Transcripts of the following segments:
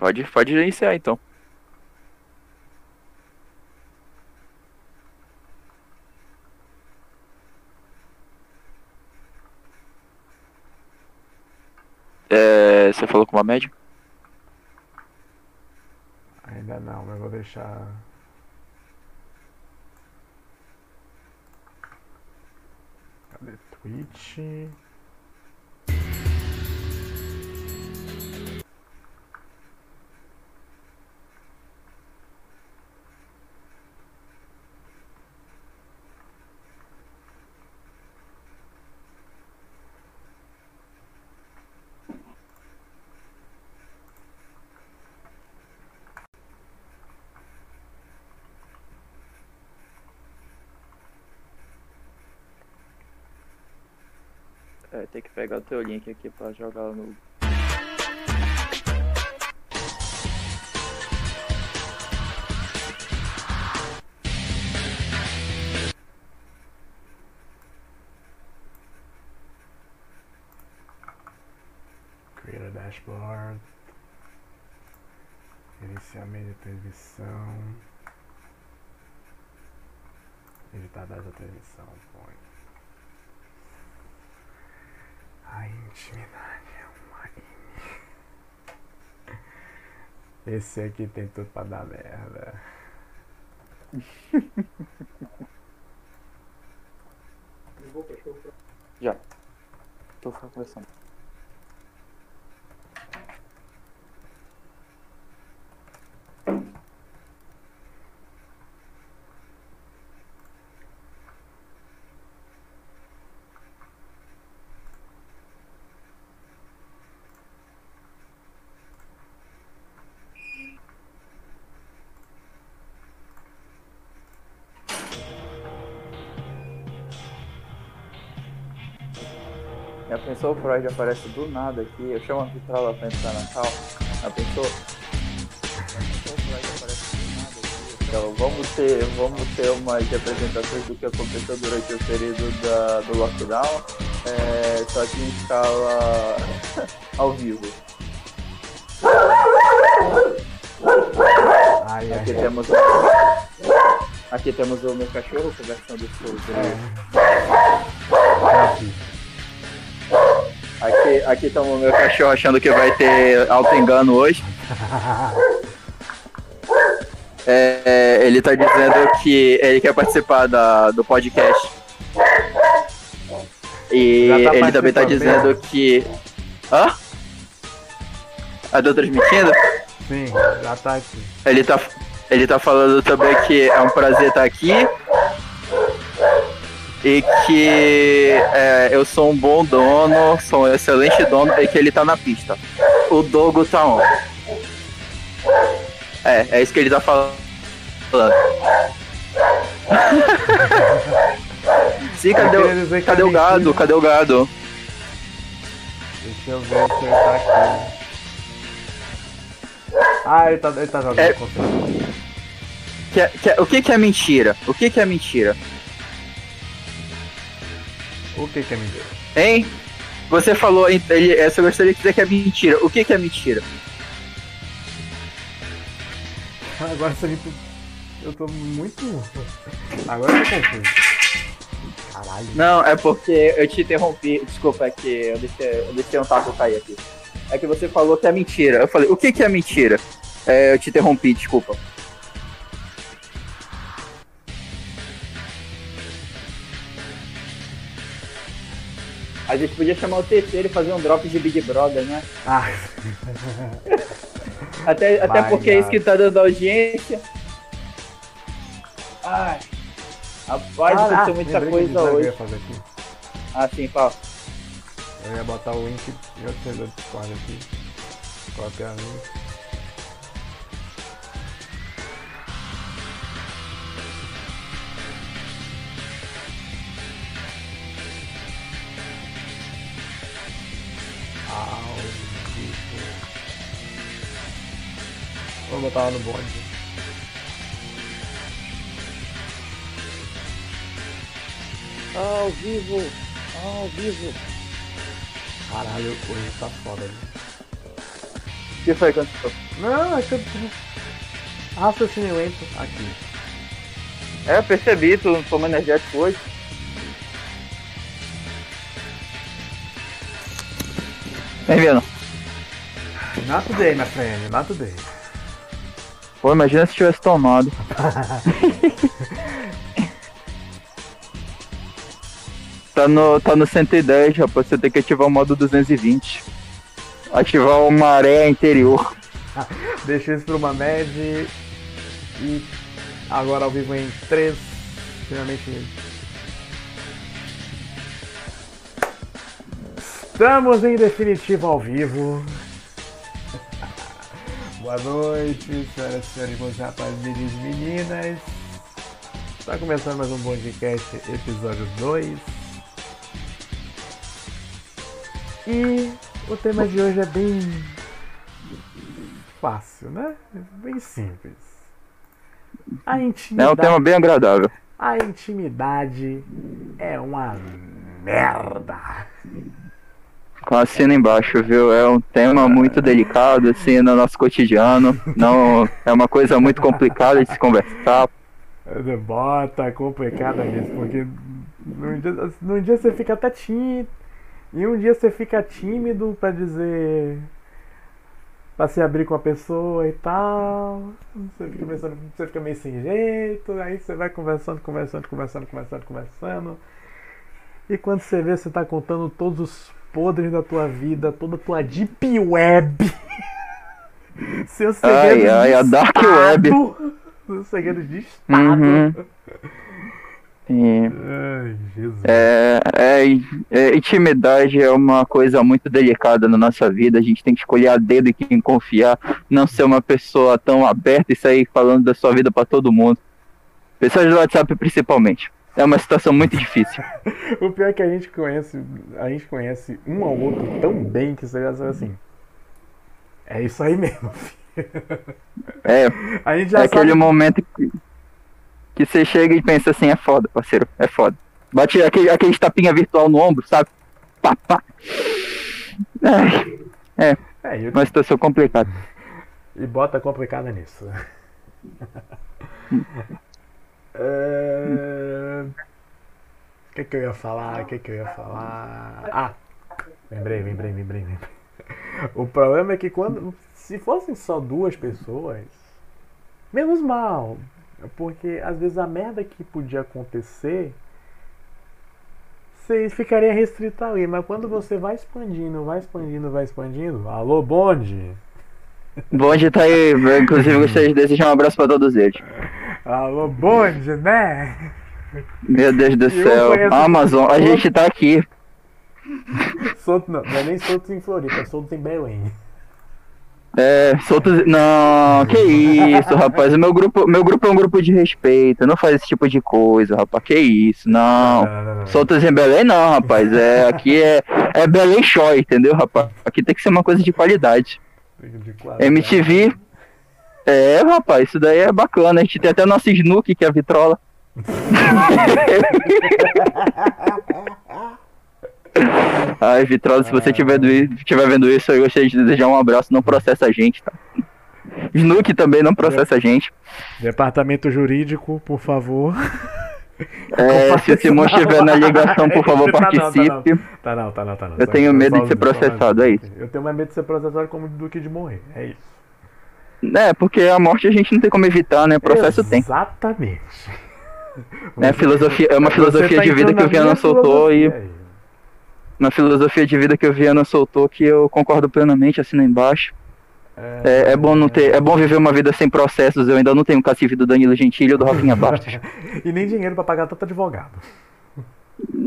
Pode, pode iniciar então. É, você falou com uma média? Ainda não, mas vou deixar. Cadê Twitch? Tem que pegar o teu link aqui pra jogar no. Create a dashboard. Gerenciamento de transmissão. Editar da transmissão. Põe. A intimidade é uma in- Esse aqui tem tudo pra dar merda. Já. Tô conversando. Pensou o Freud aparece do nada aqui? Eu chamo a Vitrola pra entrar na cal. Já pensou? Então vamos ter, vamos ter umas representações do que aconteceu durante o período da, do lockdown, é, só que em escala ao vivo. Ai, Aqui ai. temos Aqui temos o meu cachorro conversando sobre. Já vi. Aqui, aqui estamos o meu cachorro achando que vai ter auto-engano hoje. É, é, ele tá dizendo que ele quer participar da, do podcast. E tá ele também tá dizendo que. Hã? A tô transmitindo? Sim, já tá aqui. Ele tá, ele tá falando também que é um prazer estar aqui. E que é, eu sou um bom dono, sou um excelente dono e que ele tá na pista. O Dogo tá on. É, é isso que ele tá falando. Sim, cadê, o, cadê o gado? Cadê o gado? Deixa eu ver se ele tá aqui. Ah, ele tá, ele tá jogando É. Que é- que é- o que, que é mentira? O que, que é mentira? O que que é mentira? Hein? Você falou, ele, é, eu gostaria de dizer que é mentira. O que, que é mentira? Agora você me... Eu tô muito... Agora eu tô confuso. Caralho. Não, é porque eu te interrompi. Desculpa, é que eu deixei, eu deixei um taco cair aqui. É que você falou que é mentira. Eu falei, o que, que é mentira? É, eu te interrompi, desculpa. A gente podia chamar o terceiro e fazer um drop de Big Brother, né? Ah, Até, até porque é isso que tá dando audiência. Ai. Rapaz, ah, aconteceu muita lembrei de coisa eu hoje. Ah, sim, fala. Eu ia botar o link em outro servidor de Discord aqui. Copiar link. Ao vivo. Vou botar lá no bonde. Ao vivo, ao vivo. Caralho, hoje tá foda, né? O que foi que aconteceu? Não, é que eu. Raciocínio lento aqui. É, eu percebi, tu não energético hoje. Vem vendo. Not today, my friend, not today. Pô, imagina se tivesse tomado. tá, no, tá no 110, rapaz. Você tem que ativar o modo 220. Ativar o maré interior. Deixa isso pra uma média. E agora ao vivo em 3. Finalmente. Estamos em definitivo ao vivo. Boa noite, senhoras e senhores, rapazes e meninas. Está começando mais um podcast, episódio 2. E o tema de hoje é bem fácil, né? Bem simples. A É um intimidade, tema bem agradável. a intimidade é uma merda. Assina embaixo, viu? É um tema muito delicado, assim, no nosso cotidiano. Não, é uma coisa muito complicada de se conversar. Bota complicada nisso, porque num dia, num dia você fica até tímido, e um dia você fica tímido pra dizer. pra se abrir com a pessoa e tal. Você fica, pensando, você fica meio sem jeito, aí você vai conversando, conversando, conversando, conversando, conversando. E quando você vê, você tá contando todos os podres da tua vida, toda a tua deep web. Seus Ai, segredos ai, de a dark estado. web. Seus segredos de estado. Uhum. E, Ai, Jesus. é, é, é, intimidade é uma coisa muito delicada na nossa vida. A gente tem que escolher a dedo em quem confiar, não ser uma pessoa tão aberta e sair falando da sua vida pra todo mundo. Pessoas do WhatsApp principalmente. É uma situação muito difícil. O pior é que a gente conhece, a gente conhece um ao outro tão bem que você já sabe assim. É isso aí mesmo. filho. É, A gente é já aquele sabe. momento que, que você chega e pensa assim, é foda, parceiro, é foda. Bate aquele, aquele tapinha virtual no ombro, sabe? Pá, pá. É, É, e, uma situação complicada. e bota complicada nisso. O que, que eu ia falar? O que, que eu ia falar? Ah! Lembrei, lembrei, lembrei, lembrei. O problema é que quando. Se fossem só duas pessoas, menos mal. Porque às vezes a merda que podia acontecer. Você ficaria restrito ali, mas quando você vai expandindo, vai expandindo, vai expandindo. Alô, bonde! Bonde tá aí, inclusive gostaria de desejar um abraço pra todos eles. Alô, bonde, né? Meu Deus do Eu céu. conheço Amazon, a gente tá aqui. Solto não, não é nem solto em Floripa, é solto em Belém. É, soltos. Não, que isso, rapaz. O meu grupo, meu grupo é um grupo de respeito. Não faz esse tipo de coisa, rapaz. Que isso, não. não, não, não. Soltos em Belém, não, rapaz. É, aqui é, é Belém Show, entendeu, rapaz? Aqui tem que ser uma coisa de qualidade. De quadro, MTV. É, rapaz, isso daí é bacana. A gente tem até nosso Snook, que é a vitrola. Ai, Vitrola, se você estiver estiver vendo isso, eu gostaria de desejar um abraço. Não processa a gente, tá? Snook também não processa a gente. Departamento jurídico, por favor. É, se o Simão estiver na ligação, por favor, Tá não, tá não. participe. Tá não, tá não, tá não. Eu tenho medo de ser processado, é isso. Eu tenho mais medo de ser processado como do que de morrer. É isso. É, porque a morte a gente não tem como evitar, né? Processo tem. Exatamente. É, filosofia, é uma filosofia tá de vida que o na Viana soltou e. Uma filosofia de vida que o Viana soltou que eu concordo plenamente, assina embaixo. É, é bom não ter. É bom viver uma vida sem processos. Eu ainda não tenho o cacife do Danilo Gentili ou do Rafinha Bastos. E nem dinheiro pra pagar tanto advogado.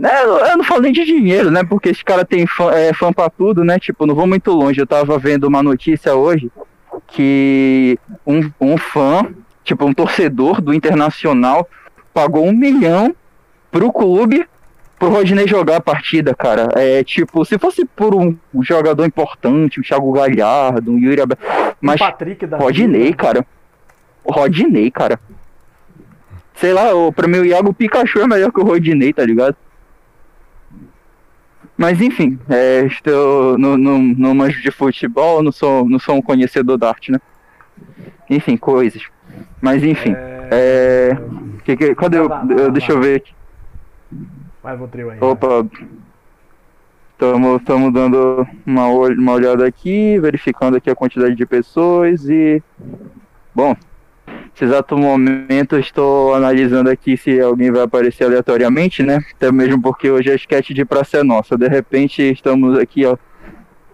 É, eu eu não falo nem de dinheiro, né? Porque esse cara tem fã, é, fã pra tudo, né? Tipo, não vou muito longe. Eu tava vendo uma notícia hoje que um, um fã, tipo, um torcedor do Internacional pagou um milhão pro clube pro Rodinei jogar a partida, cara. É tipo, se fosse por um, jogador importante, um Thiago Galhardo, um Yuri Abel, mas o Patrick da Rodinei, vida- cara. O Rodinei, cara. Sei lá, o, pra mim o Iago Pikachu é melhor que o Rodinei, tá ligado? Mas enfim, é, estou no, no, no manjo de futebol, não sou, não sou um conhecedor da arte, né? Enfim, coisas. Mas enfim. É... é que, que, cadê eu, eu, Deixa eu ver aqui. Vai, vou trio aí. Opa. Estamos dando uma, uma olhada aqui, verificando aqui a quantidade de pessoas e. Bom, nesse exato momento estou analisando aqui se alguém vai aparecer aleatoriamente, né? Até mesmo porque hoje é sketch de Praça é Nossa. De repente estamos aqui, ó,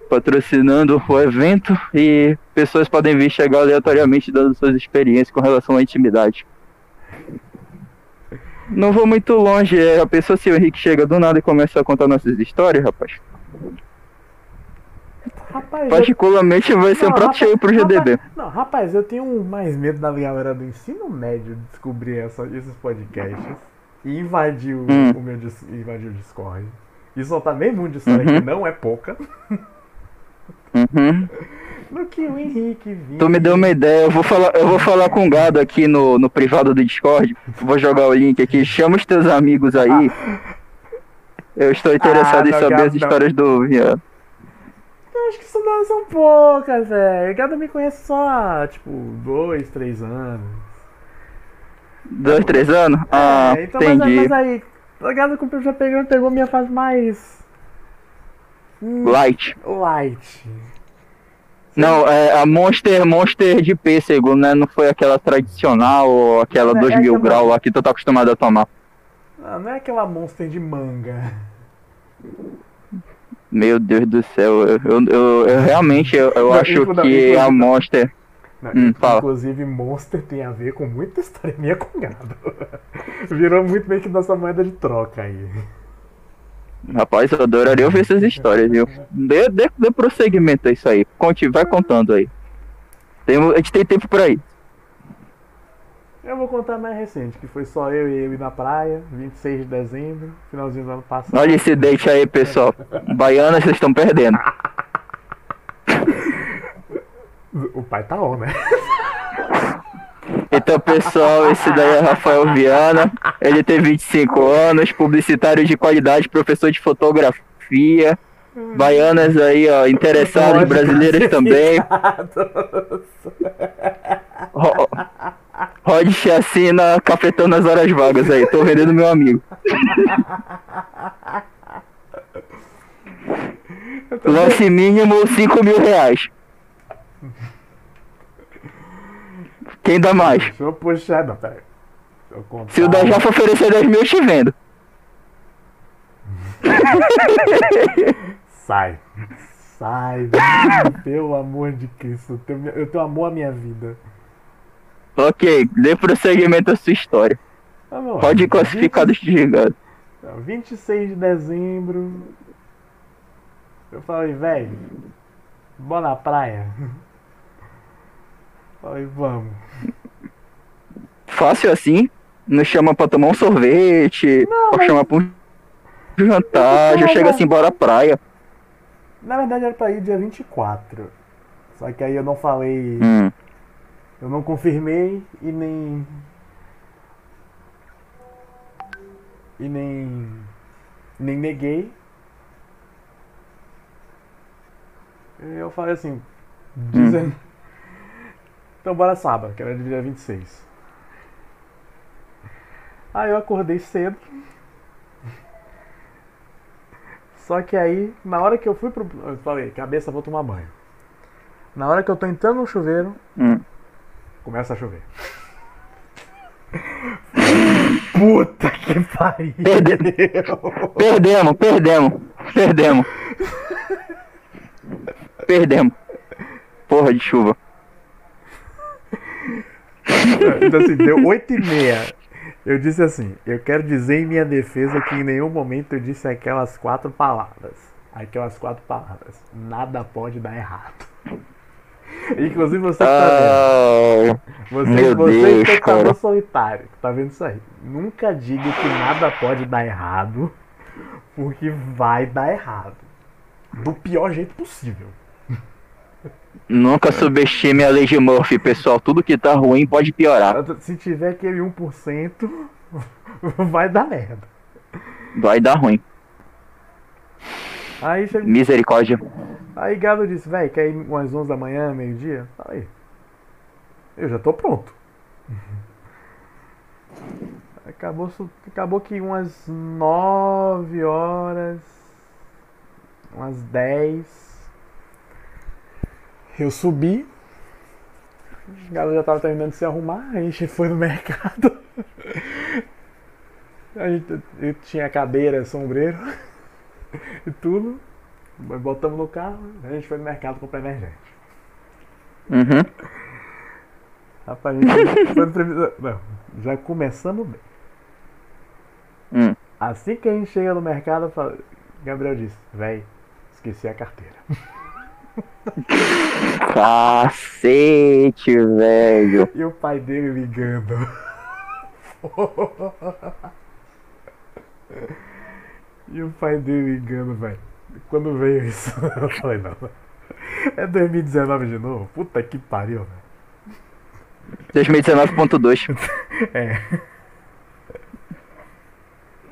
patrocinando o evento e pessoas podem vir chegar aleatoriamente dando suas experiências com relação à intimidade. Não vou muito longe, é a pessoa se o Henrique chega do nada e começa a contar nossas histórias, rapaz. Rapaz, Particularmente eu... vai ser não, um prato rapaz, cheio pro GDB. Rapaz, não, rapaz, eu tenho mais medo da galera do ensino médio de descobrir essa, esses podcasts e invadir o, hum. o meu invadir o Discord. E soltar meio mundo de história uhum. que não é pouca. Uhum. No que o Henrique viu. Tu me deu uma ideia, eu vou falar, eu vou falar com o gado aqui no, no privado do Discord. Vou jogar o link aqui, chama os teus amigos aí. Eu estou interessado ah, em saber as histórias do Viado. Eu acho que isso não são poucas, velho. Gado me conhece só tipo, dois, três anos. Dois, três anos? É, ah, então, entendi. Mas, mas aí, o gado já pegou, pegou minha fase mais. Light. Light. Não, é a Monster, Monster de pêssego, né? Não foi aquela tradicional ou aquela 2 é, mil é grau lá que tu tá acostumado a tomar. Não, não é aquela Monster de manga. Meu Deus do céu, eu, eu, eu, eu realmente eu, não, acho que a Monster. Não, hum, inclusive, Monster tem a ver com muita história minha gado. Virou muito bem que nossa moeda de troca aí. Rapaz, eu adoraria ouvir essas histórias, viu? Dê, dê, dê prosseguimento a isso aí. Conte, vai contando aí. Tem, a gente tem tempo por aí. Eu vou contar mais recente, que foi só eu e ele na praia, 26 de dezembro, finalzinho do ano passado. Olha esse date aí, pessoal. Baiana, vocês estão perdendo. o pai tá on, né? Então, pessoal, esse daí é Rafael Viana. Ele tem 25 anos, publicitário de qualidade, professor de fotografia. Baianas aí, ó, interessadas, brasileiras também. Rod Chacina, cafetão nas horas vagas aí, tô vendendo meu amigo. Lance mínimo 5 mil reais. Quem dá mais? Deixa eu puxar, não, peraí. Se o da Jafa oferecer 10 mil, eu te vendo. Sai. Sai, pelo amor de Cristo. Eu tenho, amor à minha vida. Ok, dê prosseguimento à sua história. Tá bom, Pode ir classificado 20... desligado. 26 de dezembro. Eu falei, velho, bora na praia. Aí vamos. Fácil assim? Nos chama pra tomar um sorvete, não, mas... chamar pra um jantar, já chega assim, bora praia. Na verdade era pra ir dia 24. Só que aí eu não falei. Hum. Eu não confirmei e nem. E nem. Nem neguei. Eu falei assim. Dizem. Hum. Então bora sábado, que era dia 26. Aí eu acordei cedo. Só que aí, na hora que eu fui pro. Eu falei, cabeça, vou tomar banho. Na hora que eu tô entrando no chuveiro, hum. Começa a chover. Puta que pariu! Perde... Perdemos, perdemos, perdemos. perdemos. Porra de chuva. Então assim, deu 8 e meia. Eu disse assim, eu quero dizer em minha defesa que em nenhum momento eu disse aquelas quatro palavras. Aquelas quatro palavras. Nada pode dar errado. Inclusive você que tá vendo. Você, Meu você Deus, espectador cara. solitário, tá vendo isso aí. Nunca diga que nada pode dar errado, porque vai dar errado. Do pior jeito possível. Nunca subestime a lei de Murphy, pessoal. Tudo que tá ruim pode piorar. Se tiver aquele 1%, vai dar merda. Vai dar ruim. Aí, chega... Misericórdia. Aí Galo disse, véi, quer ir umas 11 da manhã, meio-dia? Aí. Eu já tô pronto. Acabou, acabou que umas 9 horas, umas 10. Eu subi. O Galo já tava terminando de se arrumar, a gente foi no mercado. A gente, eu tinha cadeira, sombreiro e tudo. Botamos no carro, a gente foi no mercado comprar energético. Uhum. Rapaz, a gente foi no. Não, já começamos bem. Hum. Assim que a gente chega no mercado, falo- Gabriel disse, véi, esqueci a carteira. Cacete, velho. E o pai dele ligando. e o pai dele ligando, velho. Quando veio isso, eu falei, não. É 2019 de novo? Puta que pariu, velho. 2019.2. É.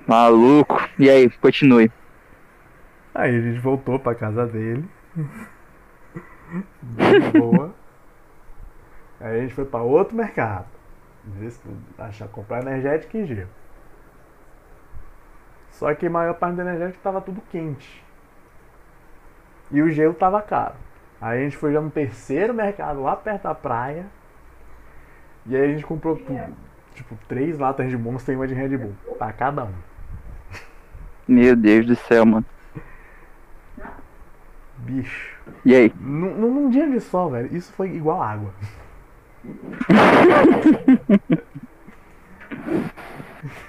Maluco. E aí, continue. Aí a gente voltou pra casa dele. De boa. Aí a gente foi pra outro mercado. Achar comprar energético e gelo. Só que a maior parte do energético tava tudo quente. E o gelo tava caro. Aí a gente foi já no terceiro mercado lá perto da praia. E aí a gente comprou tudo. Tipo, três latas de Monster e uma de Red Bull. Pra cada um. Meu Deus do céu, mano. Bicho. E aí? Num, num num dia de sol, velho, isso foi igual água.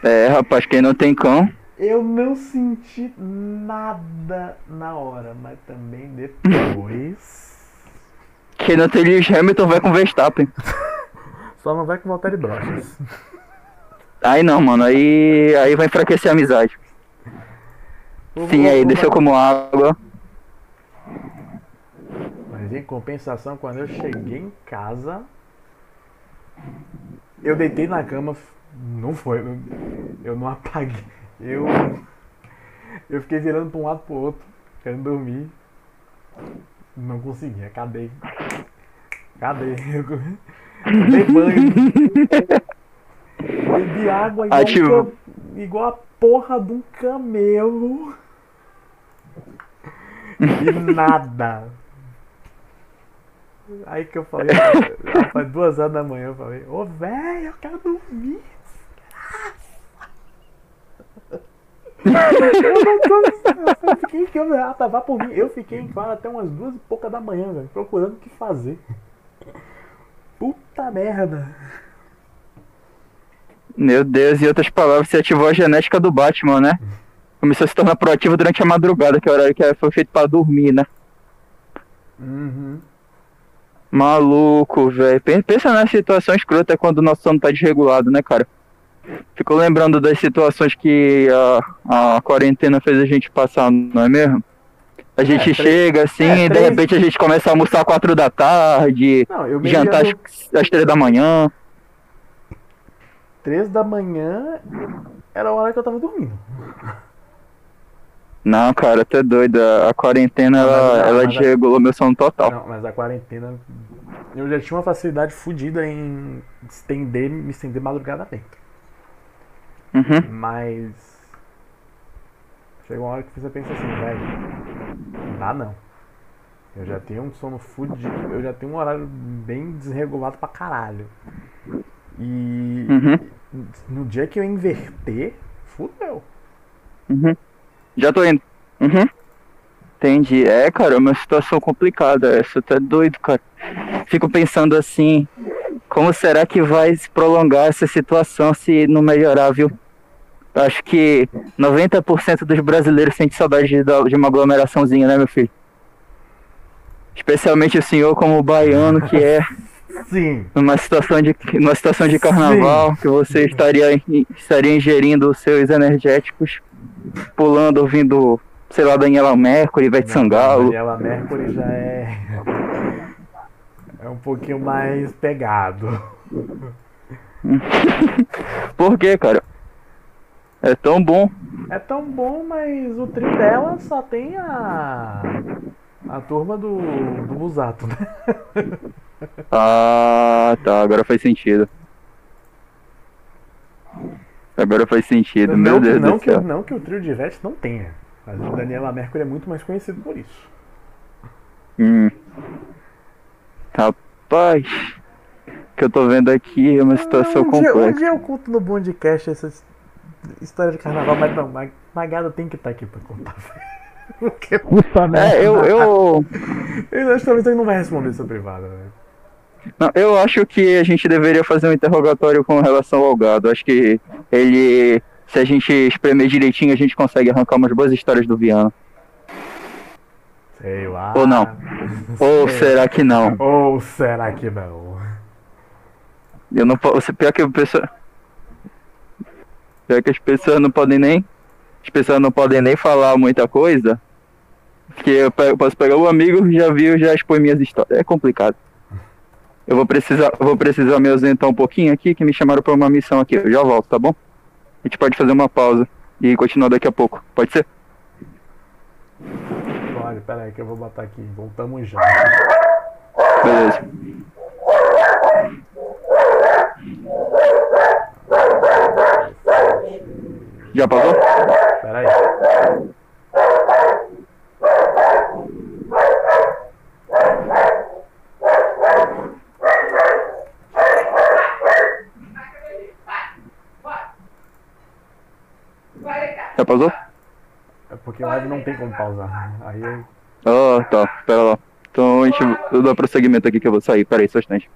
É, rapaz, quem não tem cão. Eu não senti nada na hora, mas também depois. Quem não tem Lewis Hamilton vai com Verstappen. Só não vai com Valtteri Brochas. Aí não, mano. Aí, aí vai enfraquecer a amizade. Sim, aí desceu como água. Mas em compensação, quando eu cheguei em casa, eu deitei na cama, não foi, eu- eu não apaguei. Eu, eu fiquei virando pra um lado pro outro, querendo dormir. Não consegui, acabei. Cadê? Eu dei banho. Bebi água igual, Ativo. cam- igual a porra de um camelo. E nada. Aí que eu falei, rapaz, duas horas da manhã, eu falei, ô velho, eu quero dormir. Eu não tô. Eu fiquei que eu por mim. Eu fiquei em claro até umas duas e pouca da manhã, velho, procurando o que fazer. Puta merda. Meu Deus, em outras palavras, você ativou a genética do Batman, né? Começou a se tornar proativo durante a madrugada, que é o horário que foi feito pra dormir, né? Uhum. Maluco, velho. Pen- Pensa na situação escrota quando o nosso sono tá desregulado, né, cara? Fico lembrando das situações que a, a quarentena fez a gente passar, não é mesmo? A gente três- chega assim, é, e de três- repente a gente começa a almoçar quatro da tarde, Não, jantar às, às três da manhã. Três da manhã era a hora que eu tava dormindo. Não, cara, tu é doido. A quarentena, Não, ela, não, ela mas a- desregulou meu sono total. Não, mas a quarentena. Eu já tinha uma facilidade fodida em estender, me estender madrugada dentro. Uhum. Mas. Chega uma hora que você pensa assim, velho. Não dá não. Eu já tenho um sono fudido. Eu já tenho um horário bem desregulado pra caralho. E Uhum. no dia que eu inverter, fudeu. Uhum. Já tô indo. Uhum. Entendi. É, cara, é uma situação complicada essa. É doido, cara. Fico pensando assim, como será que vai se prolongar essa situação se não melhorar, viu? Acho que 90% dos brasileiros sente saudade de, de uma aglomeraçãozinha, né, meu filho? Especialmente o senhor como baiano que é Sim. numa situação de numa situação de carnaval que você estaria estaria ingerindo os seus energéticos, pulando, ouvindo, sei lá, Daniela Mercury, Ivete Sangalo. Daniela Mercury já é. É um pouquinho mais pegado. Por quê, cara? É tão bom. É tão bom, mas o trio dela só tem a. A turma do, do Busato, né? Ah, tá. Agora faz sentido. Agora faz sentido. Meu não, Deus não, do que, céu. não que o trio de Ivete não tenha. Mas o Daniela Mercury é muito mais conhecido por isso. Hum. Rapaz. O que eu tô vendo aqui é uma situação um, dia, um complexa. dia eu conto no Bondcast essa his- história de carnaval, mas não, Mag- Magada tem que estar aqui pra contar. Porque puta merda. É, eu, eu, Eu acho que talvez ele não vai responder isso privado, né? não, eu acho que a gente deveria fazer um interrogatório com relação ao gado. Acho que ele, se a gente espremer direitinho, a gente consegue arrancar umas boas histórias do Viana. Sei lá. Ou não. Ou será que não? Ou será que não? Eu não posso. Pior que a pessoa. Pior que as pessoas não podem nem. As pessoas não podem nem falar muita coisa. Porque eu posso pegar o amigo, já viu, já expõe minhas histórias. É complicado. Eu vou precisar, vou precisar me ausentar um pouquinho aqui, que me chamaram pra uma missão aqui. Eu já volto, tá bom? A gente pode fazer uma pausa e continuar daqui a pouco. Pode ser? Olha, pera aí que eu vou botar aqui. Voltamos já. Beleza. Já passou? Pera aí. Já passou? É porque live não tem como pausar. Aí eu. Ah, tá. Pera lá. Então a gente eu dou prosseguimento aqui que eu vou sair. Pera aí, só um instante.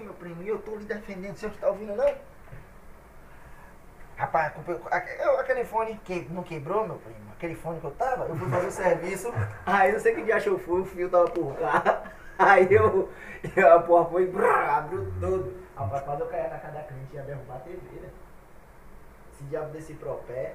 Meu primo. E eu tô lhe defendendo. Você não está ouvindo, não? Rapaz, eu- aquele fone que não quebrou, meu primo. Aquele fone que eu tava, eu fui fazer o serviço. Aí não sei que dia achou fui, o fio tava por cá. Aí eu, eu a porra foi, brrr, abriu tudo. Rapaz, quase eu caí na casa da cliente ia derrubar a TV, né? Esse diabo desse propé.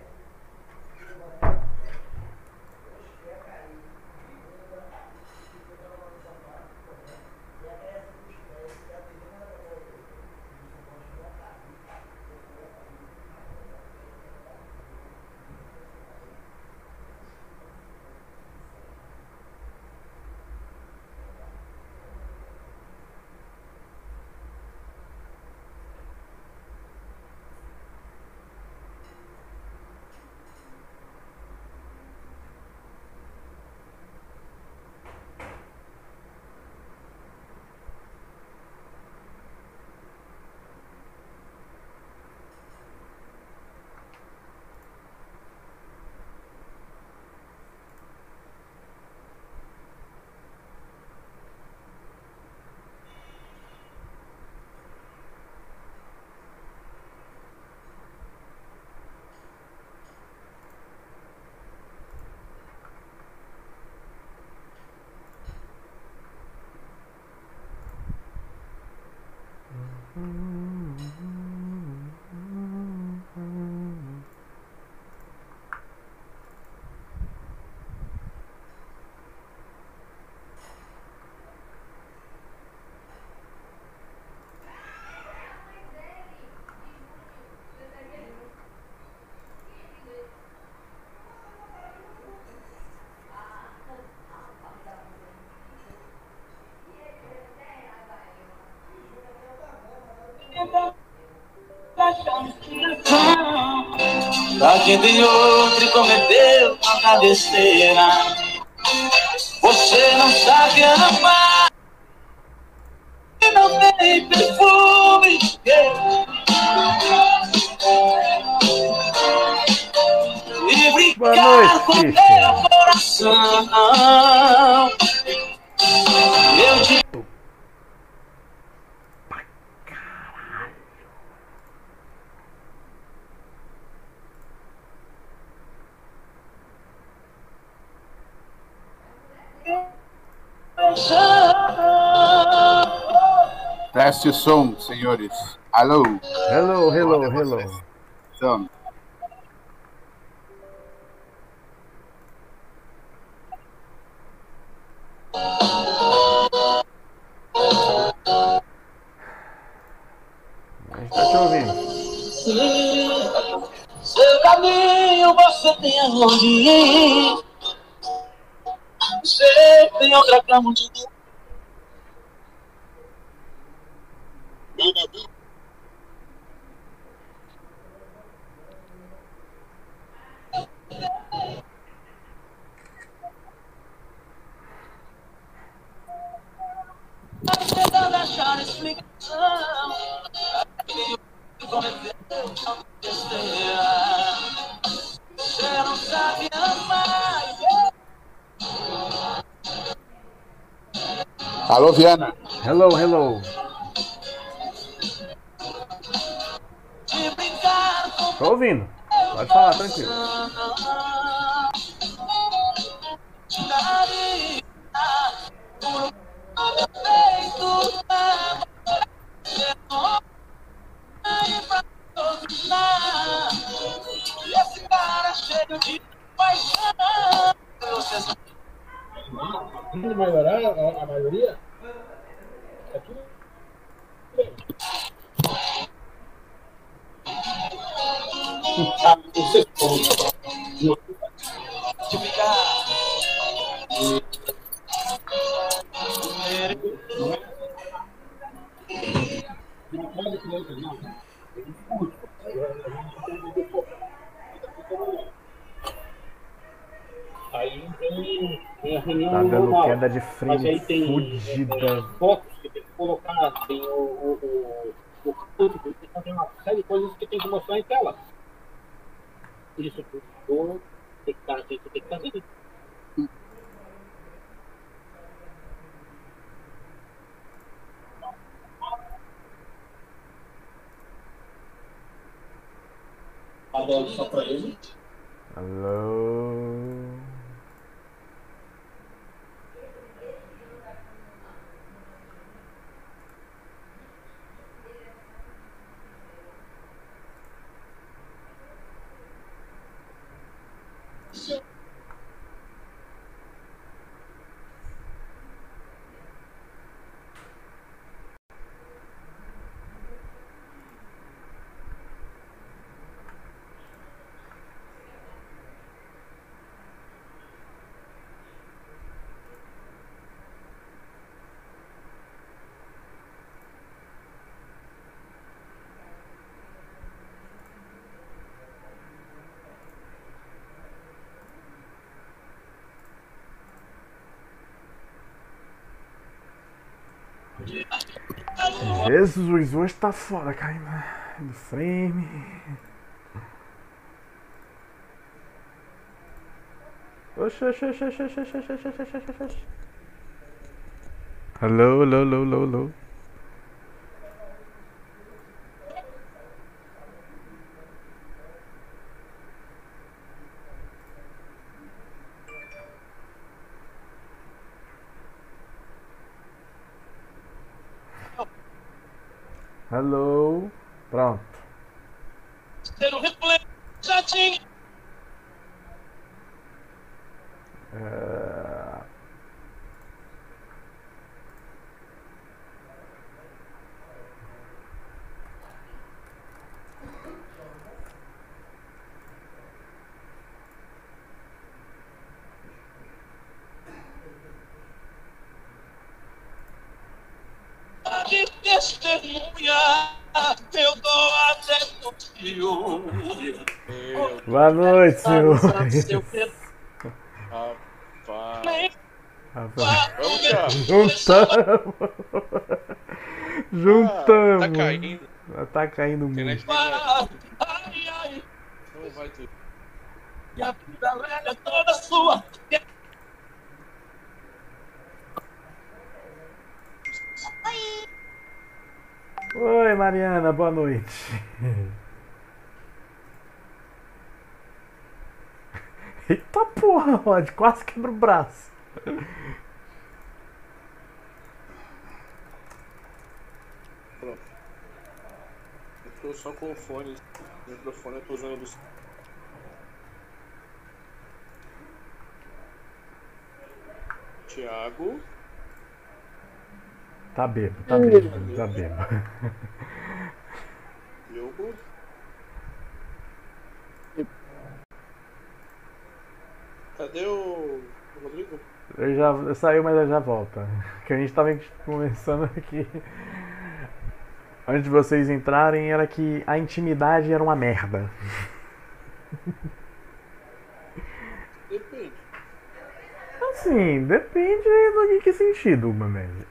Quem tem outro cometeu tanta besteira. Você não sabe amar. Alô, Hello, hello, hello. A gente tá te ouvindo. Seu caminho você tem aonde ir. Você tem outra cama onde Indiana. Hello, hello. Aí tem, tem a reunião Tá dando normal. queda de Mas aí frame tem fudida. é, fotos que tem que colocar, tem o, o, o, o campo, tem uma série de coisas que tem que mostrar em tela. Isso tudo tem que estar, tem, tem que fazer. Falando só pra ele. Alô. Jesus, hoje tá foda, caindo do frame. Oxe, oxe, oxe, oxe, oxe, oxe, oxe, oxe, oxe, oxe, oxe. Alô, alô, alô, alô, alô. Alô. Pronto. Ser o replay já tinha. É, de Meu Boa noite, senhor. Rapaz. Rapaz, Vamos, Thiago. Juntamos. Juntamos. Tá caindo. Tá caindo muito. vai- Ai, ai. Não vai ter. E a vida velha é toda sua. Oi, Mariana, boa noite. Eita porra, Rod, quase quebra o braço. Eu tô só com o fone. O microfone eu tô usando do. Thiago. Tá bebo, tá bebo, tá bebo. Diogo. Cadê o Rodrigo? Eu já saiu, mas eu já volta. Que a gente tava conversando aqui. Antes de vocês entrarem, era que a intimidade era uma merda. Depende. Assim, depende do que, que sentido, amigo.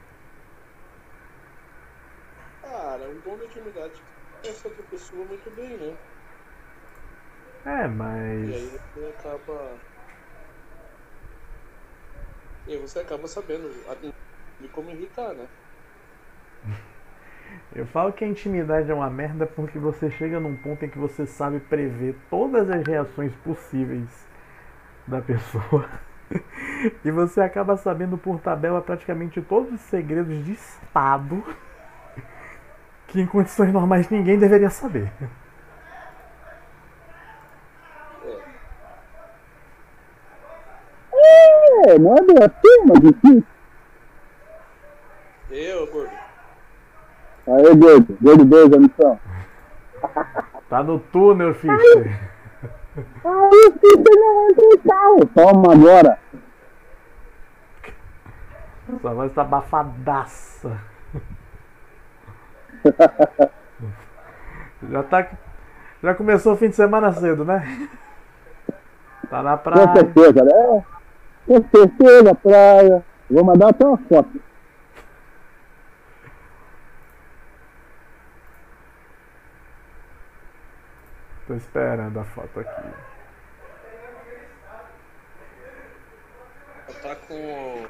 Cara, um bom da intimidade conhece outra pessoa muito bem, né? É, E aí mas. você acaba. E aí você acaba sabendo de como irritar, né? Eu falo que a intimidade é uma merda porque você chega num ponto em que você sabe prever todas as reações possíveis da pessoa. E você acaba sabendo por tabela praticamente todos os segredos de Estado que em condições normais ninguém deveria saber. É, não é bem assim, mas enfim. Eu, gordo. Aê, gordo. Gordo 2, a missão. Tá no túnel, Fischer. Aí, filho, não entra em carro. Toma agora. Sua voz tá abafadaça. Já tá. Já começou o fim de semana cedo, né? Tá na Com praia. certeza, né? Com certeza, praia. Vou mandar até uma foto. Tô esperando a foto aqui. Tá com.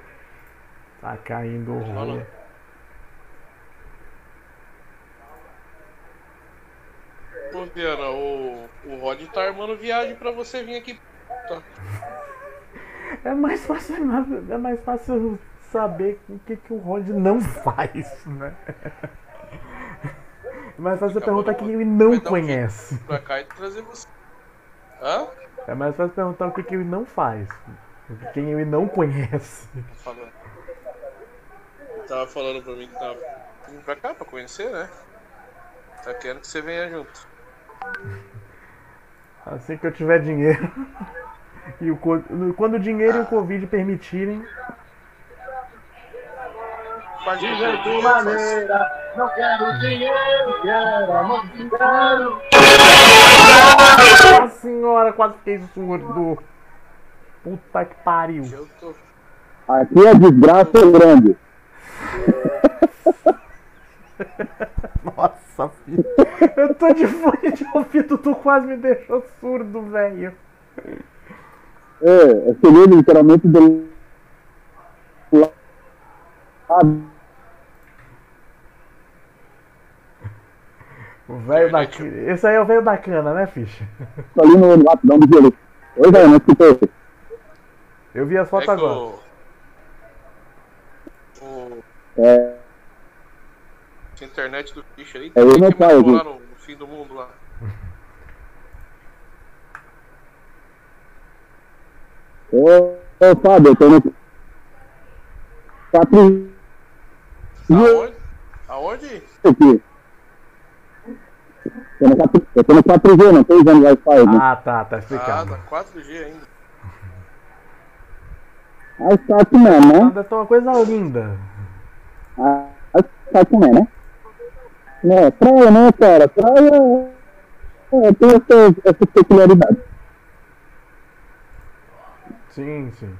Tá caindo o rolo. Pô, Diana, o, o Rod tá armando viagem pra você vir aqui. Tá. É mais fácil, é mais fácil saber o que, que o Rod não faz, né? É mais fácil perguntar quem ele não conhece. Pra cá e trazer você. Hã? É mais fácil perguntar o que, que ele não faz. Quem ele não conhece. Tá. Tava falando pra mim que tava vindo pra cá pra conhecer, né? Tá querendo que você venha junto. Assim que eu tiver dinheiro. E o, quando o dinheiro e o Covid permitirem, Faz De maneira, não quero dinheiro, quero amor. Nossa senhora, quase fiquei surdo. Puta que pariu. Aqui a desgraça é grande. Nossa, filho. Eu tô de fone de ouvido, tu quase me deixou surdo, velho. É, é segredo literalmente do lado O velho da Esse aí é o velho da cana, né, ficha? ali no rapidão do gelo. Oi, velho, não escutei. Eu vi as É fotos que agora. o. O. É, a internet do bicho aí É, eu não falo, lá no, no fim do mundo lá. Ô, ô Fábio, eu tô no 4 Aonde? Aonde? aqui. Tô no 4, eu tô no 4G, não tô usando Wi-Fi, né? Ah, tá, tá Ah, explicado. tá 4G ainda. Aí está aqui mesmo, né? Deve ter uma coisa linda. Aí está aqui mesmo, né? Né, praia, né, cara? Praia é É, tem essas, essas peculiaridades. Sim, sim.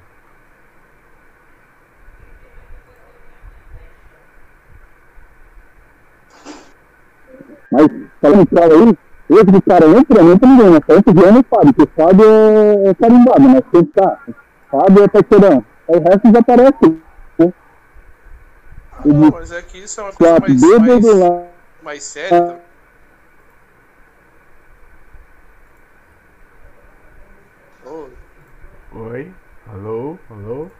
Mas, falando prova aí, esse de cara não entra ninguém, né? Só entra o Guilherme e o Fábio, porque o Fábio é, é carimbado, né? Quem tá? Fábio é parceirão. Aí o resto desaparece. Né? E Não, de mas é que isso é uma coisa mais, mais, mais séria. tá? Ô, Oi? Alô? Alô?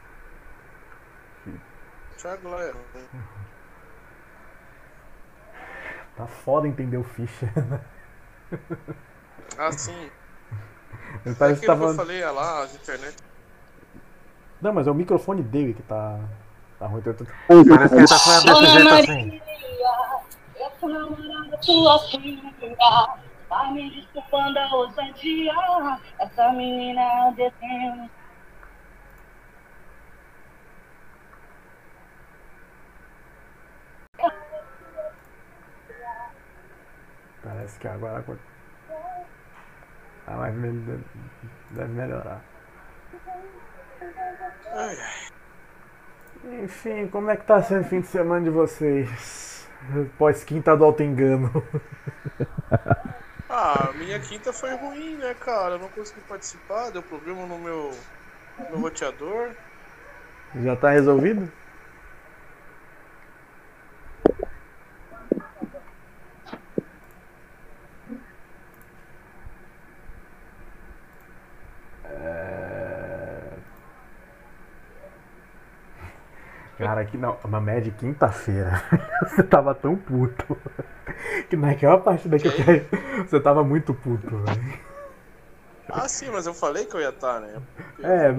Thiago lá é. Tá foda entender o Fischer. Ah, sim. Ele É parece que aquilo que tava. eu falei, é lá, as internet. Não, mas é o microfone dele que tá. Tá ruim. Tô- tô- Parece que ele tá falando desse jeito assim. Essa namorada tua filha Tá me desculpando a ousadia Essa menina é um desenho Parece que agora. Ah, mas deve- deve melhorar. Ai, ai. Enfim, como é que tá sendo o fim de semana de vocês? Pós quinta do alto engano. Ah, minha quinta foi ruim, né, cara? Não consegui participar, deu problema no meu, no meu roteador. Já tá resolvido? É... Cara, aqui não, uma média quinta-feira. Você tava tão puto. Que naquela partida que eu quero. Você tava muito puto, velho. Ah, sim, mas eu falei que eu ia estar, né? É,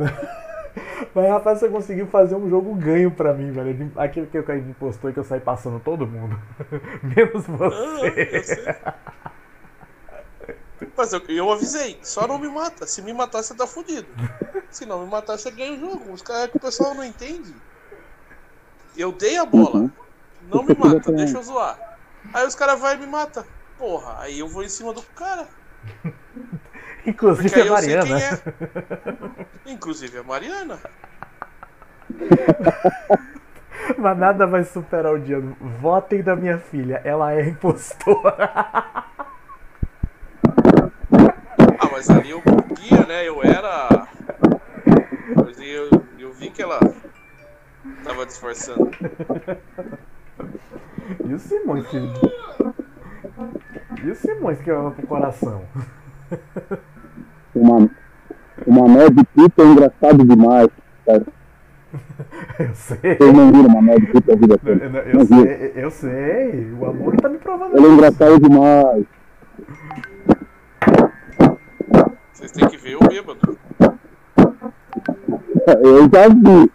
mas rapaz, você conseguiu fazer um jogo ganho pra mim, velho. Aquele que eu me postou e que eu saí passando todo mundo. Menos eu você. sei. Mas eu, eu avisei, só não me mata. Se me matar, você tá fudido. Se não me matar, você ganha o jogo. Os caras que o pessoal não entende. Eu dei a bola. Não me mata, deixa eu zoar. Aí os caras vão e me matam. Porra, aí eu vou em cima do cara. Inclusive a sei Mariana. é. Inclusive a Mariana. Mas nada vai superar o dia. Votem da minha filha, ela é impostora. Ah, mas ali eu podia, né? Eu era. Eu, eu vi que ela tava disfarçando. E o Simões que. E o Simões que leva pro coração. Uma, uma média pita é engraçado demais. Cara. Eu sei. Vocês não viram uma média pita a vida Eu, toda. eu Não viram. sei, eu sei. O amor tá me provando Ele é engraçado demais. Vocês têm que ver o bêbado. Eu já vi.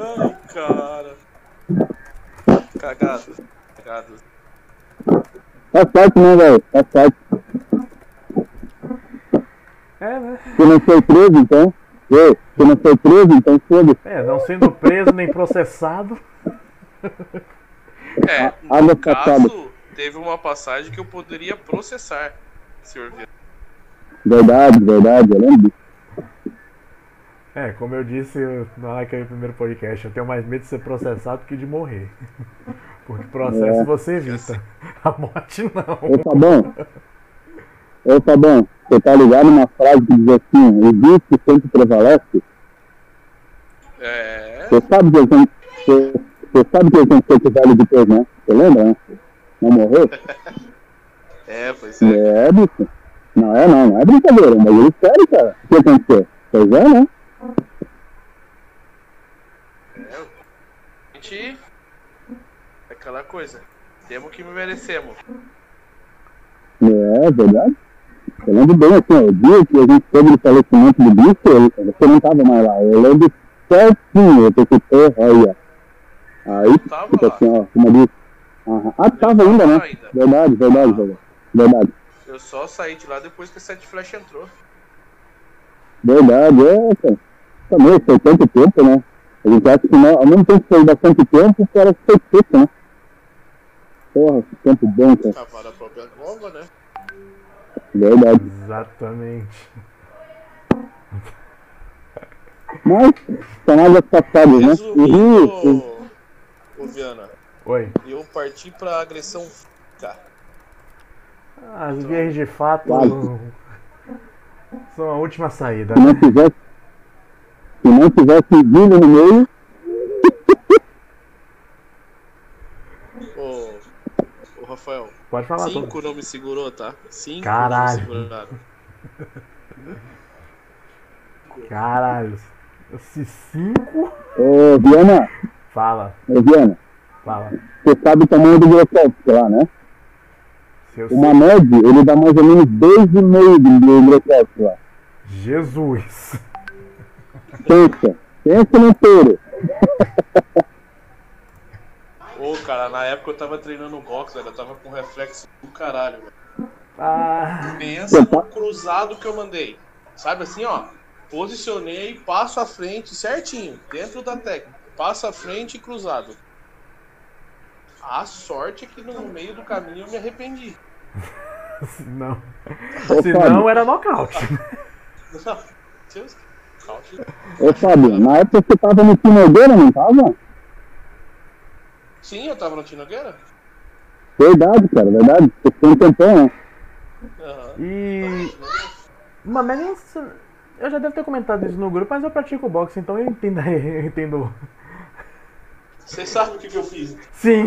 Ai, cara. Cagado. Cagado. Tá certo, né, velho? Tá certo. É, né? Se não foi preso, então. Ei, se não foi preso, então foda-se. É, não sendo preso nem processado. É, Água no passada. caso, teve uma passagem que eu poderia processar, senhor. Verdade, verdade, eu lembro. É, como eu disse na hora que eu vi o primeiro podcast, eu tenho mais medo de ser processado que de morrer. Porque processo É. você evita. A morte Ô, não. Fabão. Ô, Fabão, você tá ligado numa frase que diz assim, o vício sempre prevalece? É. Você sabe que eles vão, você, você sabe que eles vão ser velho depois, né? Você lembra, né? Não morreu? É, pois é. É, bicho. Não é não, não é brincadeira, mas eles sério, cara. O que aconteceu? Pois é, né? é. A gente. Aquela coisa. Temos que merecemos. É, verdade. Eu lembro bem, assim, o dia que a gente teve o falecimento do bicho, eu- você não tava mais lá. Eu lembro certinho, eu pensei, porra, aí, ó. Aí, tipo assim, ó, como eu disse. Ah, tava ainda, né? ainda. Verdade, verdade, verdade. Verdade, Eu só saí de lá depois que a Sete Flash entrou. verdade, é, cara. Também foi tanto tempo, né? A gente acha que não, ao mesmo tempo que foi bastante tempo, parece que foi seco, né? Porra, que tempo bom, cara. Cavar a própria cova, né? Verdade. Exatamente. Mas, são águas passadas, né? Resumindo, ô Viana, Oi. eu parti pra agressão física. As vias de fato são a última saída. se não né? tivesse, se não tivesse Guilherme no meio, Ô, ô Rafael, Pode falar cinco não me segurou, tá? Cinco Caralho. não me seguraram. Caralho. Se cinco. ô Viana, Fala, ô Viana, fala. você sabe o tamanho do Grossolski lá, né? Se eu O Mamed, ele dá mais ou menos 2,5 do do Grossolski lá. Jesus. Pensa, pensa no inteiro. Ô, cara, na época eu tava treinando boxe, velho. Eu tava com reflexo do caralho, velho. Ah, Pensa no cruzado que eu mandei. Sabe assim, ó. Posicionei, passo à frente certinho, dentro da técnica. Passo à frente e cruzado. A sorte é que no meio do caminho eu me arrependi. não. Ô, Se Fábio. não, era nocaute. Não, Deus, calma. Ô Fábio, na época você tava no Tinogueira, não tava? Sim, eu tava no Tinogueira. Verdade, cara, verdade. Você ficou um tempão, né? Aham. E. Uma média. Eu já devo ter comentado isso no grupo, mas eu pratico boxe, então eu entendo. Eu entendo. Você sabe o que, que eu fiz? Sim.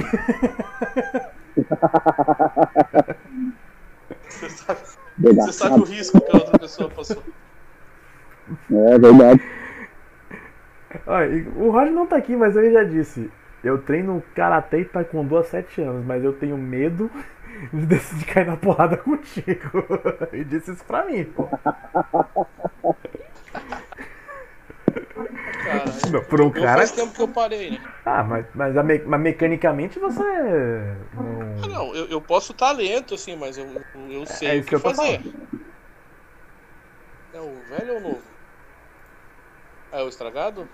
Você sabe, você sabe o risco que a outra pessoa passou. É verdade. Olha, o Roger não tá aqui, mas ele já disse. Eu treino karatê e taekwondo há 7 anos, mas eu tenho medo de decidir cair na porrada contigo. Ele disse isso pra mim, Não, por um cara. faz tempo que eu parei, né? Ah, mas, mas, a me- mas mecanicamente você. Não... Ah, não, eu, eu posso estar lento, assim, mas eu, eu sei É o isso que, que fazer. É o velho ou o novo? É o estragado?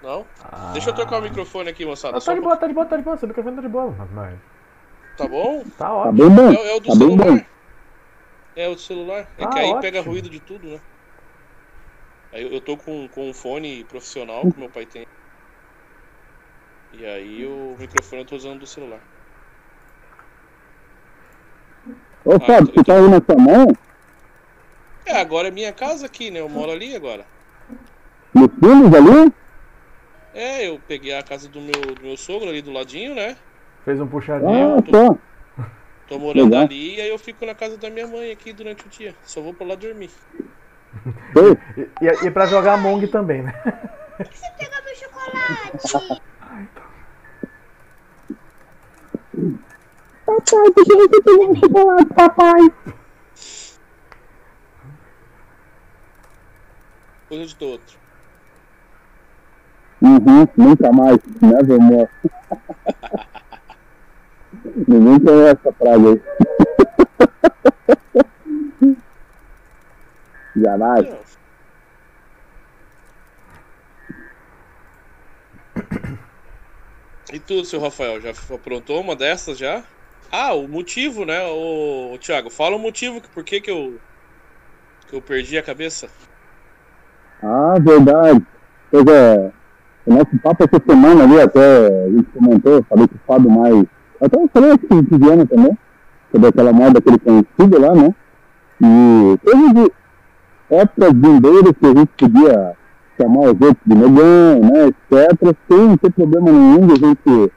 Não? Deixa eu trocar o microfone aqui, moçada. Ah, tá de boa, tá de boa, tá de boa. Seu microfone tá de boa. Mas. Tá bom? tá Tá ótimo. bem bom. É, é o do Tá bem bom. celular? É o do celular. É Ah, que aí ótimo. pega ruído de tudo, né? Aí eu, eu tô com, com um fone profissional que meu pai tem. E aí o microfone eu tô usando do celular. Ô Fábio, você tá aí na sua mão? É, agora é minha casa aqui, né? Eu moro ali agora. Nos filhos ali? É, eu peguei a casa do meu, do meu sogro ali do ladinho, né? Fez um puxadinho. Ah, só. Tô morando Legal. ali e aí eu fico na casa da minha mãe aqui durante o dia. Só vou pra lá dormir. E, e, e pra jogar Among também, né? Pega meu chocolate. Papai, por que você pegou um chocolate, papai? Depois eu te dou outro. Uhum, nunca mais. Never more. Ninguém conhece essa frase aí. Não. E tu, seu Rafael, já aprontou uma dessas já? Ah, o motivo, né? O, Thiago, fala o motivo, que- por que que eu que eu perdi a cabeça. Ah, verdade. Pois é, o nosso papo essa semana ali, até a gente comentou, falei com o Fábio mais. Até eu falei aqui com o Viana também, sobre aquela moda que ele conhecido lá, né? E teve épocas vindeiras que a gente podia chamar os outros de negão, né, etc., sem ter problema nenhum de a gente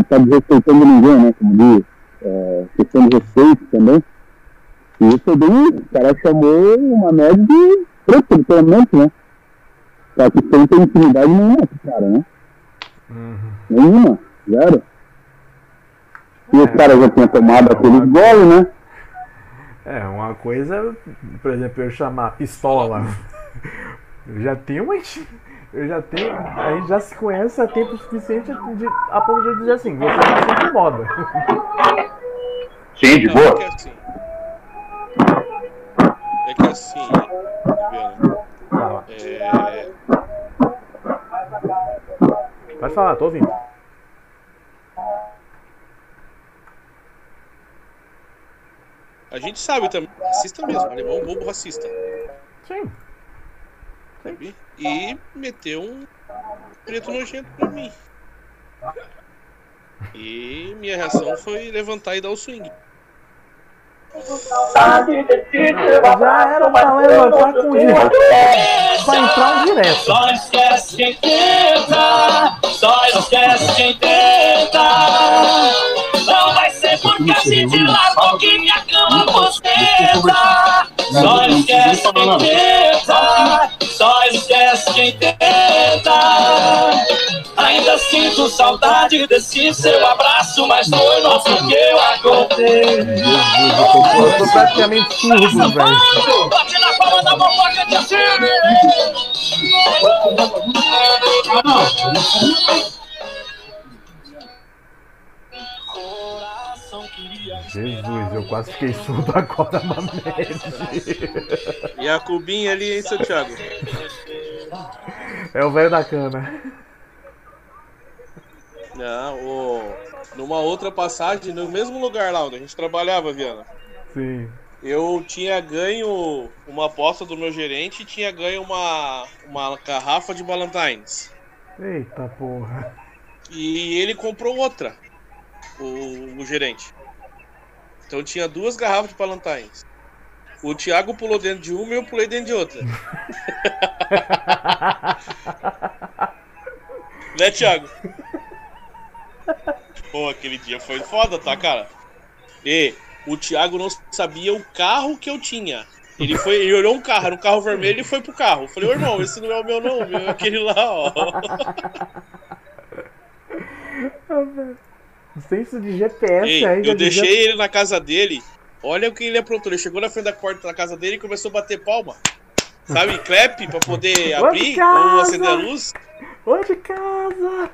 estar desrespeitando ninguém, né? Como diz, é, questão de respeito também. E isso bem, o cara chamou uma média de preto, literalmente, né? Só que sem ter intimidade nenhuma com cara, né? Nenhuma, zero. E os caras já tinham tomado aquele gole, né? É, uma coisa, por exemplo, eu chamar pistola. Eu já tenho uma. Eu já tenho. A gente já se conhece há tempo suficiente de, a ponto de eu dizer assim, você não se incomoda. Sim, de Não, é que assim. É que assim, Fala. é, Pode falar, tô ouvindo. A gente sabe também, racista mesmo, alemão bobo racista. Sim. Sabe? E meteu um preto nojento pra mim. E minha reação foi levantar e dar o swing. Já era pra levantar com direto. Pra entrar direto. Só esquece quem tenta, só esquece quem tenta. Não vai porque a gente largou que minha cama bosteza. Só esquece quem tenta, só esquece quem tenta. Ainda sinto saudade desse seu abraço, mas foi nosso que eu acordei. Eu tô praticamente surdo, velho. Bate na palma da mão pra gente assim. Jesus, eu quase fiquei surdo agora, Mamede. E a cubinha ali, hein, seu Thiago? É o velho da cana. Não, o... numa outra passagem, no mesmo lugar lá onde a gente trabalhava, Viana. Sim. Eu tinha ganho uma aposta do meu gerente e tinha ganho uma, uma garrafa de Ballantines. Eita porra. E ele comprou outra, o, o gerente. Então tinha duas garrafas de Ballantines. O Thiago pulou dentro de uma e eu pulei dentro de outra. né, Thiago? Pô, aquele dia foi foda, tá, cara? E o Thiago não sabia o carro que eu tinha. Ele foi, ele olhou um carro, era um carro vermelho e foi pro carro. Eu falei, ô irmão, esse não é o meu não, meu, é aquele lá, ó. Senso de GPS Ei, ainda. eu deixei ele na casa dele. Olha o que ele aprontou. Ele chegou na frente da porta da casa dele e começou a bater palma. Sabe, clap pra poder Ô, abrir ou acender a luz. Oi de casa!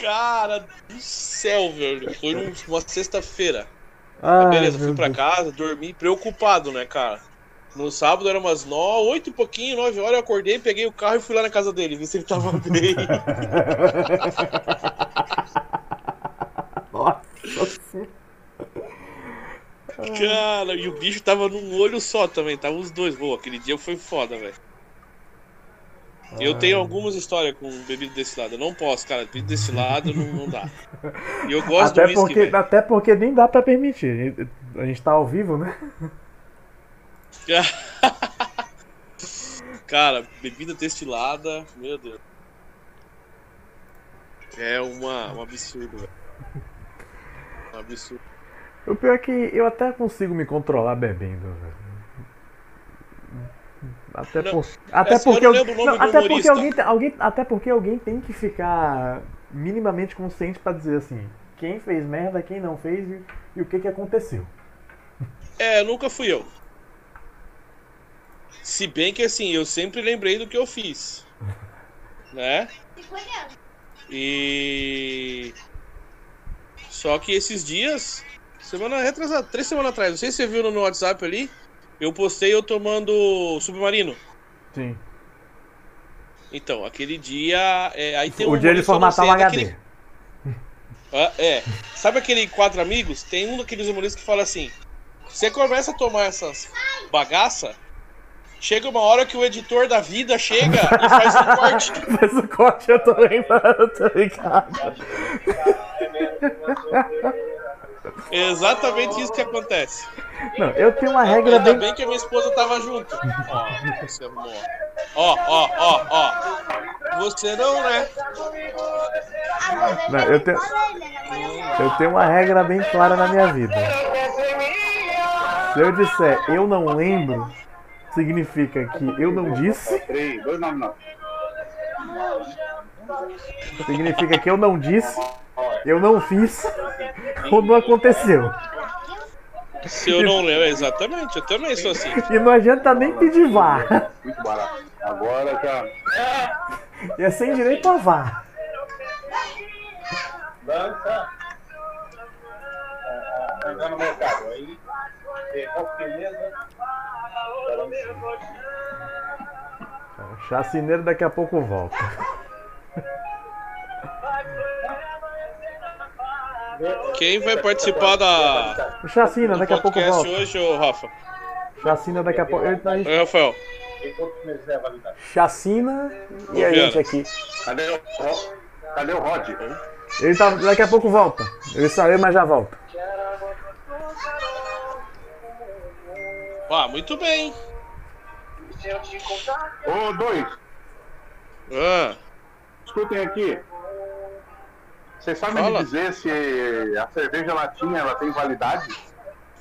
Cara do céu, velho. Foi uma sexta-feira. Ah, Beleza, fui pra casa, dormi preocupado, né, cara? No sábado era umas nove, oito e pouquinho, nove horas, eu acordei, peguei o carro e fui lá na casa dele, vi se ele tava bem. Cara, e o bicho tava num olho só também, tava os dois. Pô, aquele dia foi foda, velho. Eu tenho algumas histórias com bebida destilada. Eu não posso, cara. Bebida destilada não, não dá. E eu gosto até, do whisky, porque, até porque nem dá pra permitir. A gente tá ao vivo, né? Cara, bebida destilada, meu Deus. É uma, um absurdo, velho. Absurdo. O pior é que eu até consigo me controlar bebendo, velho. Até, Não, por, até assim, eu porque não eu- não, até porque alguém, tem- alguém até porque alguém tem que ficar minimamente consciente pra dizer assim, quem fez merda, quem não fez e, e o que que aconteceu. É, nunca fui eu. Se bem que assim, eu sempre lembrei do que eu fiz. Né? E. Só que esses dias, semana retrasada, três semanas atrás, não sei se você viu no WhatsApp ali, eu postei eu tomando submarino. Sim. Então, aquele dia. é, aí tem um o dia de formatar o sei, HD. daquele- Ah, é. Sabe aquele quatro amigos? Tem um daqueles humoristas que fala assim: você começa a tomar essas bagaça, chega uma hora que o editor da vida chega e faz um corte. Faz o corte, eu tô lembrando, tô ligado. É exatamente isso que acontece. Não, eu tenho uma regra Ainda bem. bem que a minha esposa tava junto. Ó, você é amor. Ó, ó, ó, ó. Você não, né? Não, eu tenho. Eu tenho uma regra bem clara na minha vida. Se eu disser eu não lembro, significa que eu não disse. Três, dois, nove, nove. Significa que eu não disse, eu não fiz, ou não aconteceu. Se eu não lembro, exatamente, eu também sou assim. E não adianta nem pedir vá. Muito barato. Agora já. E é sem direito a vá. Lança. Entrar no mercado. Aí, é, mesa. O chacineiro daqui a pouco volta. Quem vai participar da. O Chacina, daqui a pouco volta. hoje, ô Rafa? Chacina, daqui a pouco. Gente... Rafael. Chacina e a gente aqui. Cadê o, Cadê o Rod? Ele tá... Daqui a pouco volta. Ele saiu, mas já volta. Ah, muito bem. Ô, dois. Ah escutem aqui. Vocês sabem Fala. me dizer se a cerveja latinha ela tem validade?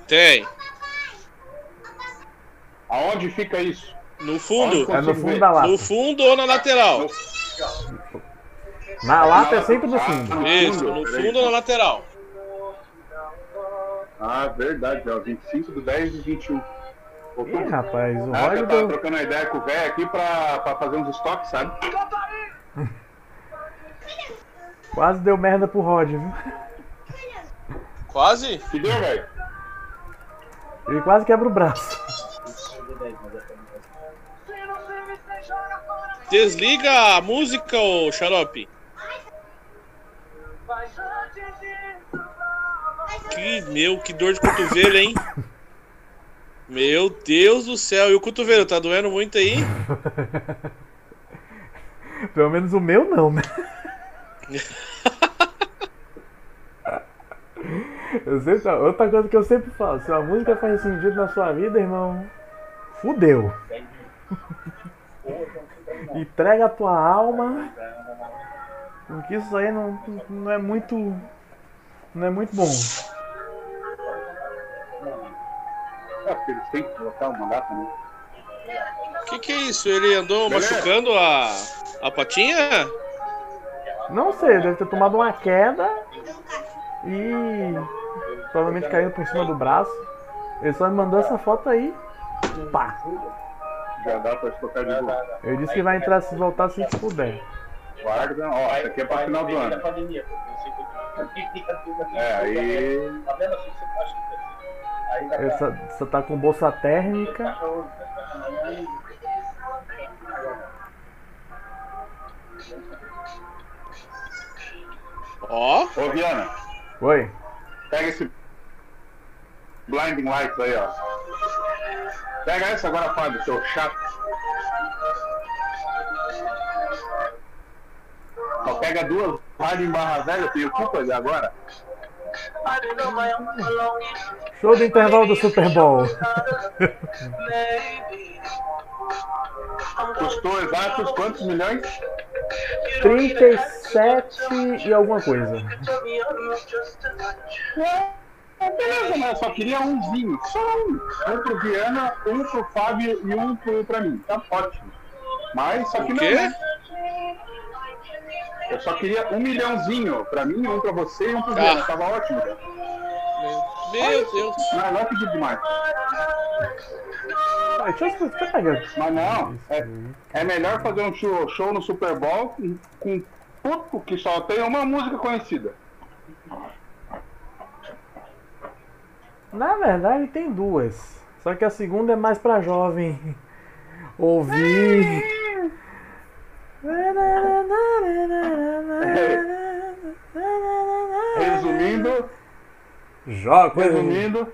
tem. Aonde fica isso? No fundo. É no fundo da lata. No fundo ou na lateral? Na lata é sempre no fundo. Isso, no fundo ou na lateral. Ah, verdade, ó, 25 do 10 e 21. Ih, rapaz, o Ah, que Roger eu tava deu, trocando uma ideia com o velho aqui pra, pra fazer uns estoques, sabe? Quase deu merda pro Roger, viu? Quase? Que deu, velho? Ele quase quebra o braço. Desliga a música, ô xarope. Que, meu, que dor de cotovelo, hein? Meu Deus do céu. E o cotovelo, tá doendo muito aí? Pelo menos o meu não, né? Eu sempre, outra coisa que eu sempre falo, se a música faz sentido na sua vida, irmão, fudeu. Entrega a tua alma. Porque isso aí não, não é muito. Não é muito bom. É, porque eles têm que colocar uma data, né? O que, que é isso? Ele andou Beleza. machucando a, a patinha? Não sei, deve ter tomado uma queda e provavelmente caindo por cima do braço. Ele só me mandou essa foto aí. Pá. Já dá pra estocar de novo. Ele disse que vai entrar se voltar assim que puder. Guarda, ó, isso aqui é pra final do ano. É, aí. Só, só tá com bolsa térmica. Ó. Ô, Viana, Oi. pega esse blinding lights aí, ó. Pega essa agora, Fábio, seu chato. Só pega duas rádio em barra velha, tem culpa de agora? Show do intervalo do Super Bowl. Custou exatos quantos milhões? 37 e alguma coisa. É, beleza, mas eu só queria umzinho. Só um. Um pro Viana, um pro Fábio e um pro, pra mim. Tá ótimo. Mas só que O não, quê? né? Eu só queria um milhãozinho pra mim, um pra você e um pro Ah. Viana. Tava ótimo, cara. Meu Deus. Não, não é pedir demais. Ah, deixa eu. Mas não, é, é melhor fazer um show, show no Super Bowl com, com um puto que só tem uma música conhecida. Na verdade tem duas. Só que a segunda é mais pra jovem ouvir. Resumindo, Joga. resumindo,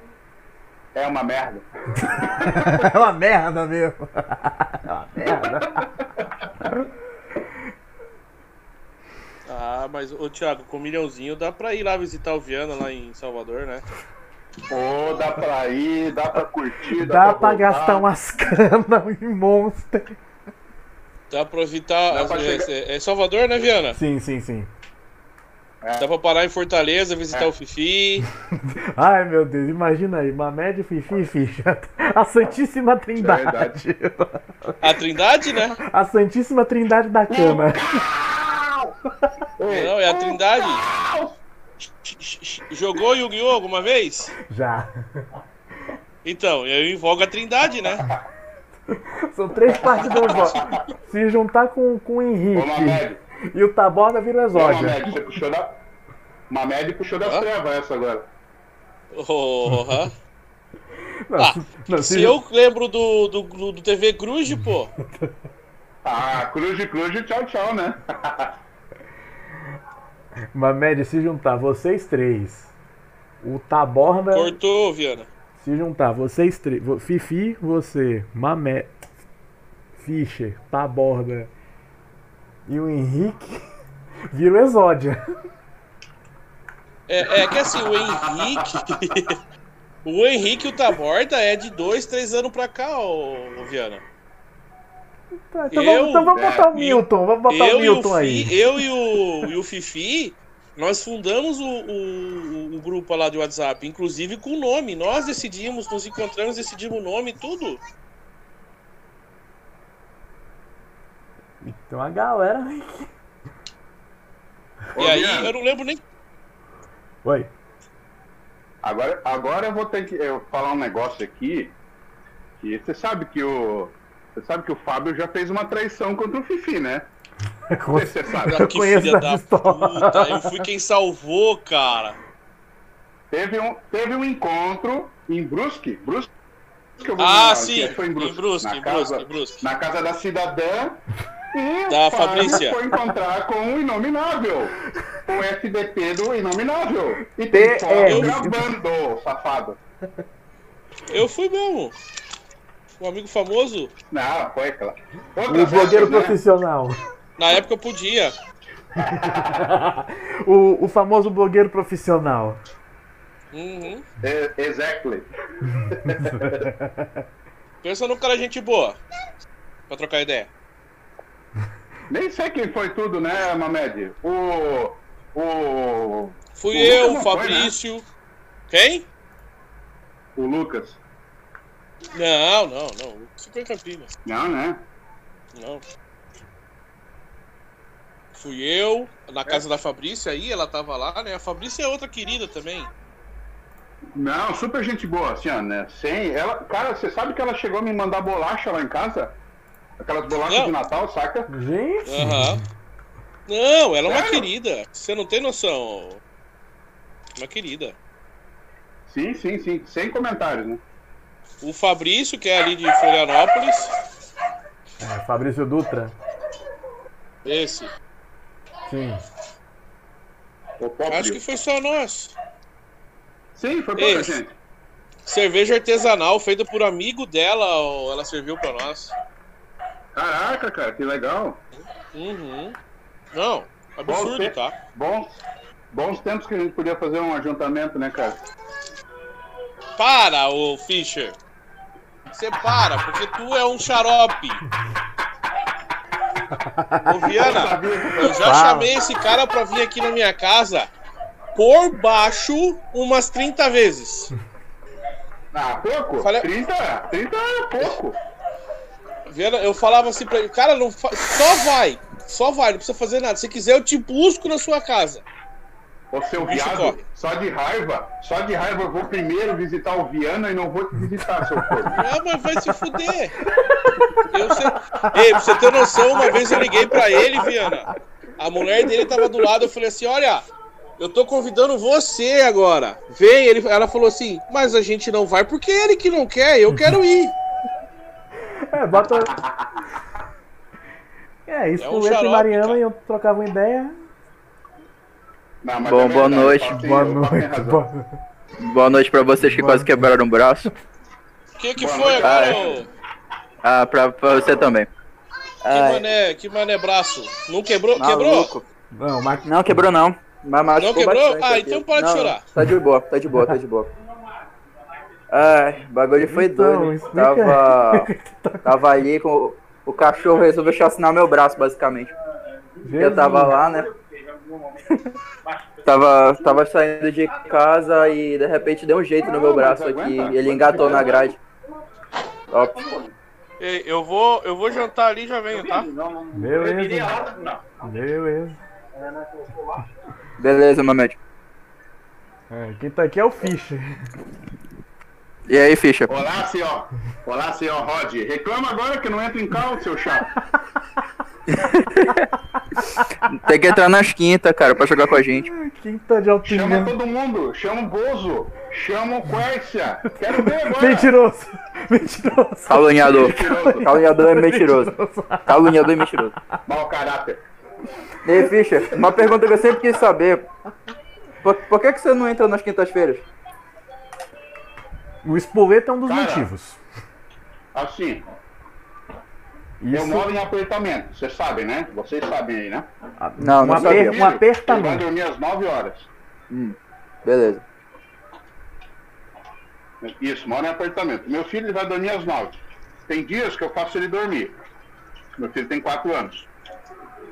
é uma merda. É uma merda mesmo. É uma merda. Ah, mas, ô Thiago, com um milhãozinho dá pra ir lá visitar o Viana lá em Salvador, né? Pô, dá pra ir, dá pra curtir, dá, Dá pra voltar. gastar umas canas em monster. Dá pra evitar. Dá pra é, chegar- é- é Salvador, né, Viana? Sim, sim, sim. Dá pra parar em Fortaleza, visitar É. o Fifi. Ai meu Deus, imagina aí, Mamed, Fifi e Ficha. A Santíssima Trindade. A Trindade, né? A Santíssima Trindade da cama. Não, é a Trindade. Jogou Yu-Gi-Oh! alguma vez? Já. Então, eu invoco a Trindade, né? São três partes do exódio. Se juntar com, com o Henrique e o Taborda vira o ô, exódio. Mamed, você puxou da... Mamed puxou das Hã? trevas essa agora. Porra. Não, Ah, se- não, se- Se eu lembro do, do, do, TV Cruz, pô. Ah, cruz cruz, tchau, tchau, né? Mamed, se juntar vocês três O Taborda Cortou, Viana. Se juntar, vocês três. Fifi, você, Mamé, Fischer, Taborda e o Henrique, vira o Exódia. É, é que assim, o Henrique. o Henrique e o Taborda é de dois, três anos pra cá, ô, ô Viana. Tá, então, Eu- vamos, então vamos é, botar o e- Milton, vamos botar o e o Milton aí. Fi- eu e o, e o Fifi, nós fundamos o, o, o grupo lá de WhatsApp, inclusive com o nome. Nós decidimos, nos encontramos, decidimos o nome e tudo. Tem uma galera. Ô, e aí, eu não lembro nem. Oi. Agora, agora eu vou ter que eu falar um negócio aqui. Que você sabe que o. Você sabe que o Fábio já fez uma traição contra o Fifi, né? Você sabe. Eu que filha da história. puta, eu fui quem salvou, cara. Teve um, teve um encontro em Brusque. Brusque eu vou Ah, lembrar, sim, que foi em Brusque, na em casa, Brusque, em Brusque. Na casa da cidadã. E Da Fabrícia. foi encontrar com o Inominável. O FDP do Inominável. E tem foto gravando, safado. Eu fui mesmo. Um amigo famoso. Não, foi, claro. O blogueiro né? profissional. Na época eu podia. o, o famoso blogueiro profissional. Uhum. É, Exactly. Pensa num cara gente boa. Pra trocar ideia. Nem sei quem foi tudo, né, Mamed? O. O. Fui O eu, o não foi, Fabrício. Quem? O Lucas. Não, não, não. Foi em Campinas. Não, né? Não. Fui eu, na casa da Fabrícia aí, ela tava lá, né? A Fabrícia é outra querida também. Não, super gente boa, assim, ó, né? Sem. Ela, cara, você sabe que ela chegou a me mandar bolacha lá em casa? Aquelas bolachas Não. de Natal, saca? Gente. Aham. Não, ela é uma Sério? querida. Você não tem noção. Uma querida. Sim, sim, sim. Sem comentários, né? O Fabrício, que é ali de Florianópolis. É, Fabrício Dutra. Esse. Sim. Acho que foi só nós. Sim, foi pouca Esse. gente. Cerveja artesanal feita por amigo dela, ela serviu pra nós. Caraca, cara, que legal. Uhum. Não, absurdo, Bom, tá? Bons, bons tempos que a gente podia fazer um ajuntamento, né, cara? Para, ô Fischer. Você para, porque tu é um xarope. Ô Viana, eu já Fala. chamei esse cara pra vir aqui na minha casa por baixo umas 30 vezes. Ah, pouco? Falei- 30? 30 é pouco. Viana, eu falava assim pra ele, cara, não fa- só vai, só vai, não precisa fazer nada. Se quiser, eu te busco na sua casa. Ô seu viado, só de raiva, só de raiva eu vou primeiro visitar o Viana e não vou te visitar, seu corpo. Ah, mas vai se fuder. Eu sei... Ei, pra você ter noção, uma vez eu liguei pra ele, Viana. A mulher dele tava do lado, eu falei assim, olha, eu tô convidando você agora. Vem, ele... ela falou assim, mas a gente não vai porque ele que não quer, eu quero ir. É, bota. É, isso É com um e xarope, Mariana cara. e eu trocava uma ideia. Não, Bom, é boa verdade, noite. Boa noite. Boa... Boa noite pra vocês que Boa quase quebraram o braço. O que que Boa foi noite. agora, Ah, ô? Ah, pra, pra você também. Que mané, que mané braço? Não quebrou? Quebrou? Maluco. Não, mas Não, quebrou não. Mas machucou quebrou? Ah, aqui. então para de Não, chorar. Tá de boa, tá de boa, tá de boa. Ai, o bagulho foi Então, doido. explica Tava, tava ali com o, o cachorro resolveu chacinar meu braço, basicamente. Eu tava lá, né? tava, tava saindo de casa e de repente deu um jeito no meu braço aqui. E ele engatou na grade. Top. Ei, eu vou, eu vou jantar ali e já venho, tá? Beleza. Beleza. Beleza, Mamed. É, quem tá aqui é o Fischer. E aí, ficha? Olá, senhor. Olá, senhor Rod. Reclama agora que não entra em cal, seu chato. Tem que entrar nas quintas, cara, pra jogar com a gente. Quinta de alto Chama nível. todo mundo. Chama o Bozo. Chama o Quercia. Quero ver agora. Mentiroso. Mentiroso. Caluniador. Mentiroso. Caluniador é mentiroso. Caluniador é mentiroso. Mau caráter. E aí, Fischer, uma pergunta que eu sempre quis saber. Por, por que, que você não entra nas quintas-feiras? O espoleta é um dos Cara, motivos. Assim, eu Isso, moro em apartamento, vocês sabem, né? Vocês sabem aí, né? Não, um, não aper- sabia. um Ele vai dormir às 9 horas. Beleza. Isso, mora em apartamento. Meu filho ele vai dormir às 9. Tem dias que eu faço ele dormir. Meu filho tem 4 anos.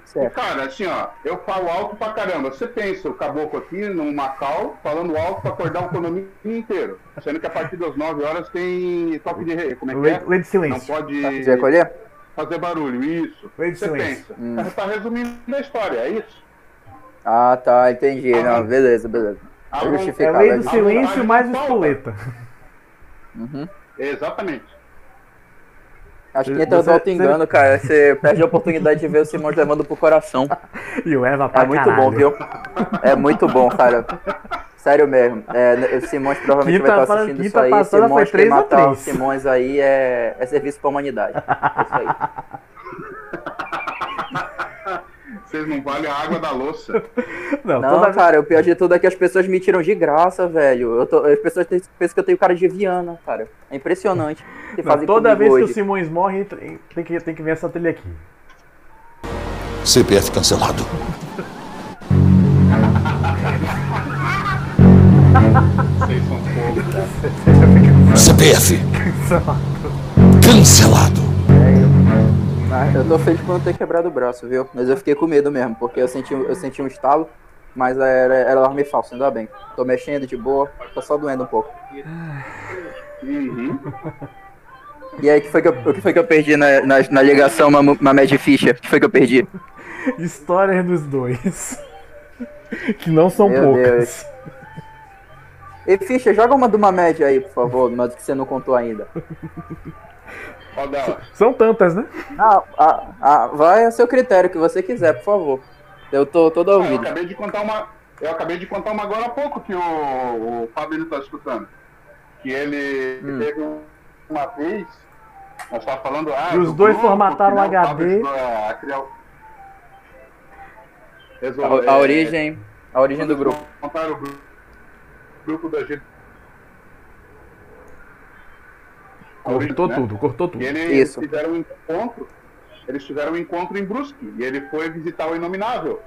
E, Certo. cara, assim, ó, eu falo alto pra caramba. Você pensa, o caboclo aqui no Macau, falando alto pra acordar o condomínio inteiro. Sendo que a partir das 9 horas tem toque de rei. Como é que é? lei de Não silêncio. pode Você recolher? Fazer barulho, isso. Você silêncio. pensa. Tá resumindo a história, é isso. Ah, tá, entendi. Ah, Não, beleza, beleza. Ah, Tá. É lei é do justificado. silêncio mais espoleta. Uhum. Exatamente. Acho que entra você- do auto-engano, cara. Você perde a oportunidade de ver o Simões levando pro coração. E o Eva pra É muito caralho. bom, viu? É muito bom, cara. Sério mesmo. É, o Simões provavelmente Quinta vai estar pa- assistindo isso aí. Simões, foi quem 3 a matar o 3. Simões aí é, é serviço pra humanidade. É isso aí. Vocês não valem a água da louça. Não, Não, toda cara, o pior de tudo é que as pessoas me tiram de graça, velho. Eu tô- as pessoas pensam que eu tenho cara de Viana, cara. É impressionante. que não, toda vez que hoje. o Simões morre, tem que, tem que ver essa trilha aqui. CPF cancelado. CPF cancelado. Ah, eu tô feliz por não ter quebrado o braço, viu? Mas eu fiquei com medo mesmo, porque eu senti, eu senti um estalo, mas era, era alarme falso, ainda bem. Tô mexendo de boa, tá só doendo um pouco. Uhum. E aí, o que foi que eu, que foi que eu perdi na, na, na ligação uma, uma Mad Ficha? O que foi que eu perdi? Histórias dos dois. que não são Meu poucas. Deus. E Ficha, joga uma de uma média aí, por favor, mas que você não contou ainda. São tantas, né? Ah, ah, ah, vai a seu critério, que você quiser, por favor. Eu tô todo Ah, eu ouvido. acabei de contar uma. Eu acabei de contar uma agora há pouco que o, o Fábio tá escutando. Que ele Hum. teve uma vez. Nós tava falando. Ah, E os do dois grupo, formataram né, o HD. A criar A, a é, origem, a origem do grupo. Montaram o grupo, grupo da gente. Cortou né? tudo, cortou tudo. E ele, Isso. eles fizeram um encontro, eles fizeram um encontro em Brusque, e ele foi visitar o Inominável.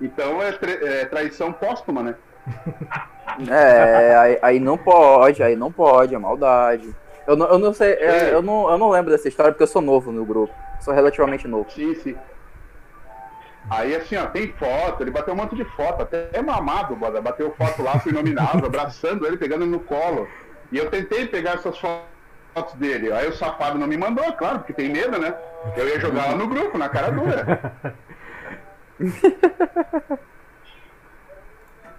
Então é, tra- é traição póstuma, né? É, aí, aí não pode, aí não pode, é maldade. Eu não, eu não sei, é, É. eu, não, eu não lembro dessa história porque eu sou novo no grupo. Sou relativamente novo. Sim, sim. Aí assim, ó, tem foto, ele bateu um monte de foto, até mamado, bora, bateu foto lá com o Inominável, abraçando ele, pegando ele no colo. E eu tentei pegar essas fo- fotos dele. Aí o safado não me mandou, claro, porque tem medo, né? Eu ia jogar lá no grupo, na cara dura.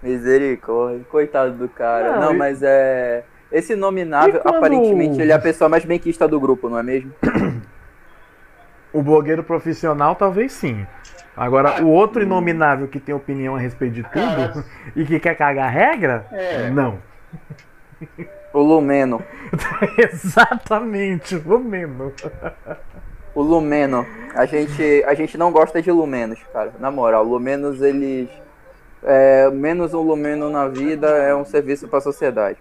Misericórdia, coitado do cara. Não, Não, e- mas é. Esse nominável, quando- aparentemente, ele é a pessoa mais benquista do grupo, não é mesmo? O blogueiro profissional, talvez sim. Agora, o outro inominável que tem opinião a respeito de tudo e que quer cagar regra, É. não. O Lumeno. Exatamente, o mesmo. O Lumeno. A gente, a gente não gosta de Lumenos, cara. Na moral, Lumenos, eles. É, menos um Lumeno na vida é um serviço pra sociedade.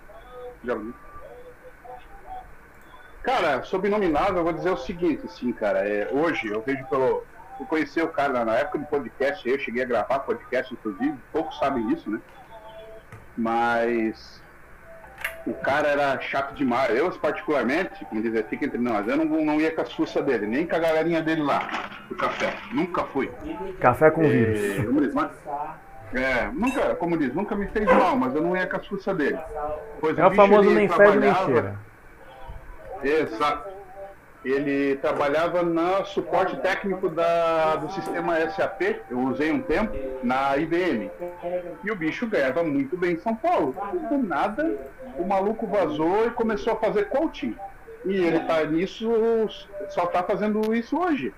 Já vi. Cara, sobre Inominável, eu vou dizer o seguinte, assim, cara, é, hoje eu vejo pelo. Eu conheci o cara na época do podcast, eu cheguei a gravar podcast, inclusive, poucos sabem disso, né? Mas o cara era chato demais. Eu, particularmente, como dizer, fica entre nós, eu não, não ia com a sussa dele, nem com a galerinha dele lá, do café. Nunca fui. Café com É, vírus. como diz, mas- é, nunca, como diz, nunca me fez mal, mas eu não ia com a sussa dele. Pois É o famoso nem fede nem cheira. Exato. Ele trabalhava no suporte técnico da, do sistema SAP, eu usei um tempo, na IBM. E o bicho ganhava muito bem em São Paulo. Do nada, o maluco vazou e começou a fazer coaching. E ele tá nisso, só tá fazendo isso hoje.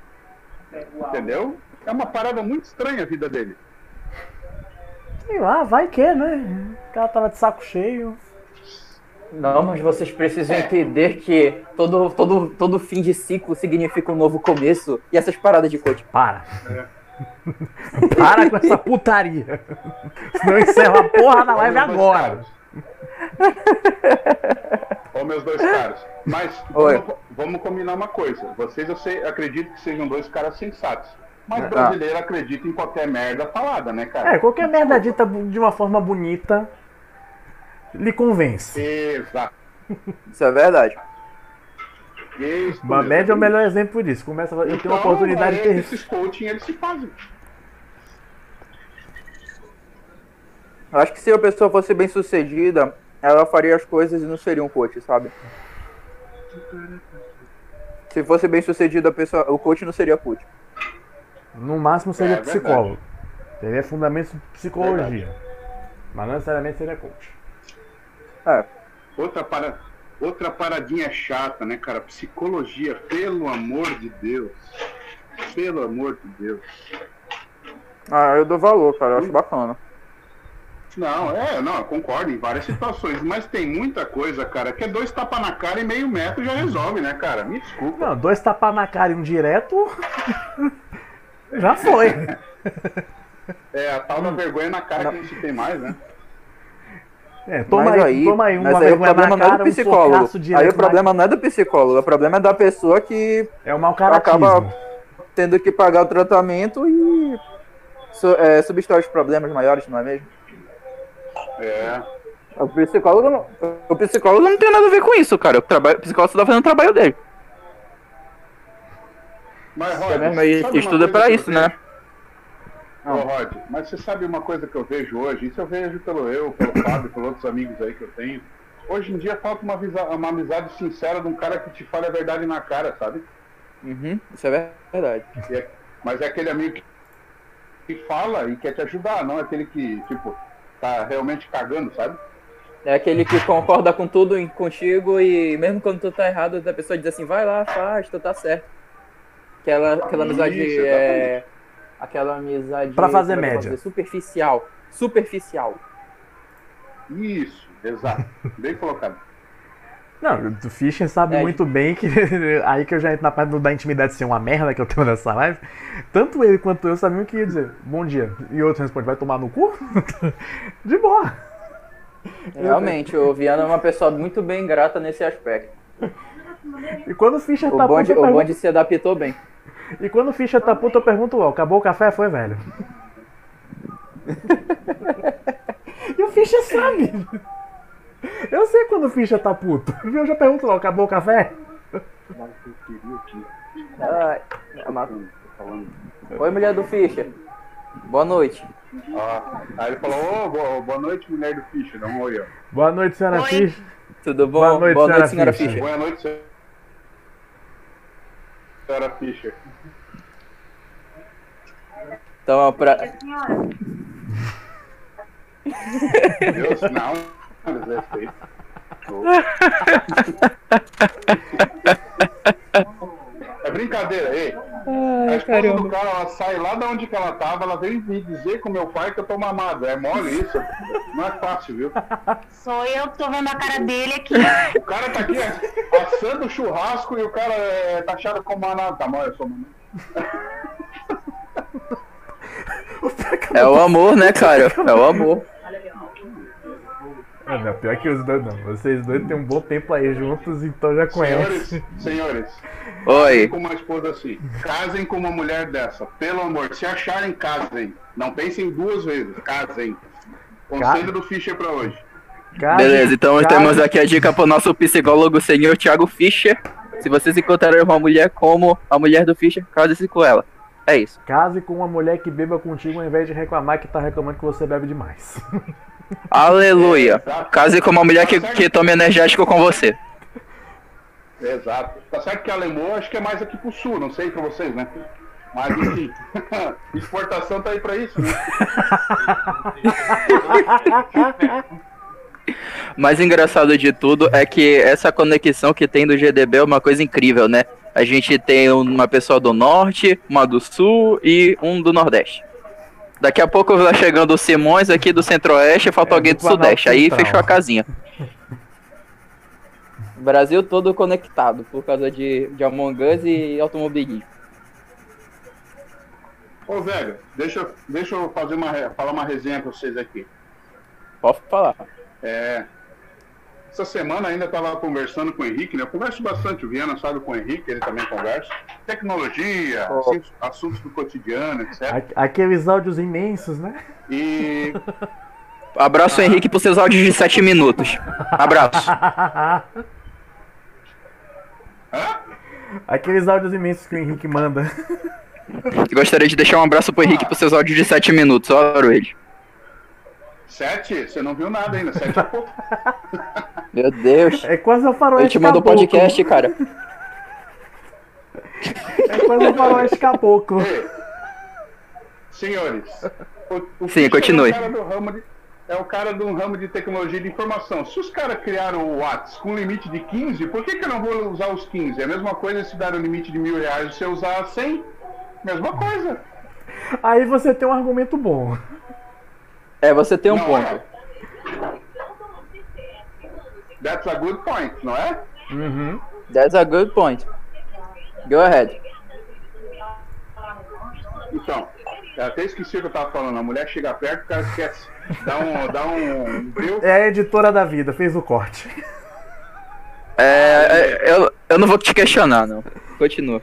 Entendeu? É uma parada muito estranha a vida dele. Sei lá, vai que, né? O cara tava de saco cheio. Não, mas vocês precisam entender que todo, todo, todo fim de ciclo significa um novo começo. E essas paradas de coach. Para. Para com essa putaria. Senão encerra a porra da live agora. Ó, Ô, meus dois caras. Mas vamos, vamos combinar uma coisa. Vocês, eu sei, acredito que sejam dois caras sensatos. Mas Ah. brasileiro acredita em qualquer merda falada, né, cara? É, qualquer merda dita de uma forma bonita lhe convence. Exato. Isso é verdade. Isso Bamed é o melhor exemplo disso. Começa, a- eu tenho uma Então, oportunidade é, ter Esses coaching, eles se fazem. Eu acho que se a pessoa fosse bem sucedida, ela faria as coisas e não seria um coach, sabe? Se fosse bem sucedida, a pessoa, o coach não seria coach. No máximo seria É, verdade. psicólogo. Teria fundamentos de psicologia. Mas não necessariamente seria coach. É, Outra, para... Outra paradinha chata, né, cara? Psicologia, pelo amor de Deus. Pelo amor de Deus. ah, eu dou valor, cara, eu acho bacana. Não, é, não, eu concordo em várias situações, mas tem muita coisa, cara, que é dois tapas na cara e meio metro já resolve, né, cara? Me desculpa. Não, dois tapas na cara e um direto. Já foi. É, a tal da vergonha na cara que a gente tem mais, né? É, toma mas aí, aí, toma aí uma mas aí o problema não é do um psicólogo. direto aí o problema não é do psicólogo, o problema é da pessoa que É o mau caratismo. acaba tendo que pagar o tratamento e su é, substituir os problemas maiores, não é mesmo? É. O psicólogo não, o psicólogo não tem nada a ver com isso, cara. O, trabalho, o psicólogo só tá fazendo o trabalho dele. Mas, É Rod, mesmo, e estuda pra isso, né? Ô, Rod, mas você sabe uma coisa que eu vejo hoje? Isso eu vejo pelo eu, pelo Fábio, pelos outros amigos aí que eu tenho. Hoje em dia falta uma, uma amizade sincera de um cara que te fala a verdade na cara, sabe? Uhum, isso é verdade. É- mas é aquele amigo que, que fala e quer te ajudar, não é aquele que, tipo, tá realmente cagando, sabe? É aquele que concorda com tudo em- contigo e mesmo quando tu tá errado, a pessoa diz assim, vai lá, faz, tu tá certo. Aquela, aquela amizade Isso, é. Aquela amizade. Pra fazer é média. dizer? Superficial. Superficial. Isso, exato. Bem colocado. Não, o Fischer sabe É, muito bem que. aí que eu já entro na parte da intimidade ser uma merda que eu tenho nessa live. Tanto ele quanto eu sabiam que ia dizer bom dia. E outro responde, vai tomar no cu? De boa. Realmente, o Viana é uma pessoa muito bem grata nesse aspecto. E quando o Fischer O tá bonde, o bonde se adaptou bem. E quando o Fischer tá puto, eu pergunto, ó, acabou o café? Foi, velho. e o Fischer sabe. Eu sei quando o Fischer tá puto. Eu já pergunto logo, acabou o café? Oi, mulher do Fischer. Boa noite. Ó, aí ele falou, ô, boa, boa noite, mulher do Fischer, dá um oi, ó. Boa noite, senhora Oi. Fischer. Tudo bom? Boa noite, senhora senhora Fischer. Fischer. Boa noite, senhora- senhora Fischer. Então, ó, pra... Senhora, Deus, não, desrespeito. É brincadeira, ei. A esposa do cara, ela sai lá de onde que ela tava, ela vem me dizer com meu pai que eu tô mamado. É mole isso? Não é fácil, viu? sou eu que tô vendo a cara dele aqui. O cara tá aqui ó, assando churrasco e o cara é taxado como manado. Tá mal, eu sou mamado. É o amor, né, cara? É o amor. Ah, não, pior que os dois não. Vocês dois têm um bom tempo aí juntos, então já Senhores, conhecem. senhores, Oi. com uma esposa assim, casem com uma mulher dessa. Pelo amor, se acharem, casem. Não pensem duas vezes, casem. Conselho do Fischer pra hoje. Case- Beleza, então case- temos aqui a dica pro nosso psicólogo senhor Thiago Fischer. Se vocês encontrarem uma mulher como a mulher do Fischer, case-se com ela. É isso. Case com uma mulher que beba contigo ao invés de reclamar que tá reclamando que você bebe demais. Aleluia. Case com uma mulher que, que tome energético com você. Exato. Tá certo que alemão acho que é mais aqui pro sul, não sei pra vocês, né? Mas enfim, exportação tá aí pra isso, né? Mais engraçado de tudo é que essa conexão que tem do GDB é uma coisa incrível, né? A gente tem uma pessoa do norte, uma do sul e um do nordeste. Daqui a pouco vai chegando o Simões aqui do centro-oeste, falta É, alguém do do sudeste. Aí Planalto fechou a Central. casinha. Brasil todo conectado por causa de, de Among Us e automobilismo. Ô, velho, deixa, eu- deixa eu fazer uma, falar uma resenha pra vocês aqui. Pode falar. É, essa semana ainda estava conversando com o Henrique, né? Eu converso bastante, o Viana sabe com o Henrique, ele também conversa. Tecnologia, Oh. assuntos, assuntos do cotidiano, etc. Aqueles áudios imensos, né? E Abraço, Henrique, por seus áudios de 7 minutos. Abraço. Aqueles áudios imensos que o Henrique manda. Gostaria de deixar um abraço pro Henrique por seus áudios de 7 minutos. Oro ele. Sete, você não viu nada ainda, sete é pouco. Meu Deus. É quase o Ele faroeste te mandou caboclo. podcast, cara. É quase o faroeste caboclo. Senhores, o, o Sim, continue. É o, cara do ramo de, é o cara do ramo de tecnologia de informação. Se os caras criaram o Whats com limite de 15, por que, que eu não vou usar os 15? É a mesma coisa se dar o limite de mil reais e você usar 100? Mesma coisa. Aí você tem um argumento bom. É, você tem um Não ponto. é? That's a good point, não é? Uhum. That's a good point. Go ahead. Então, eu até esqueci o que eu tava falando. A mulher chega perto, o cara esquece. Dá um, dá um. É a editora da vida, fez o corte. É, é, eu, eu não vou te questionar, não. Continua.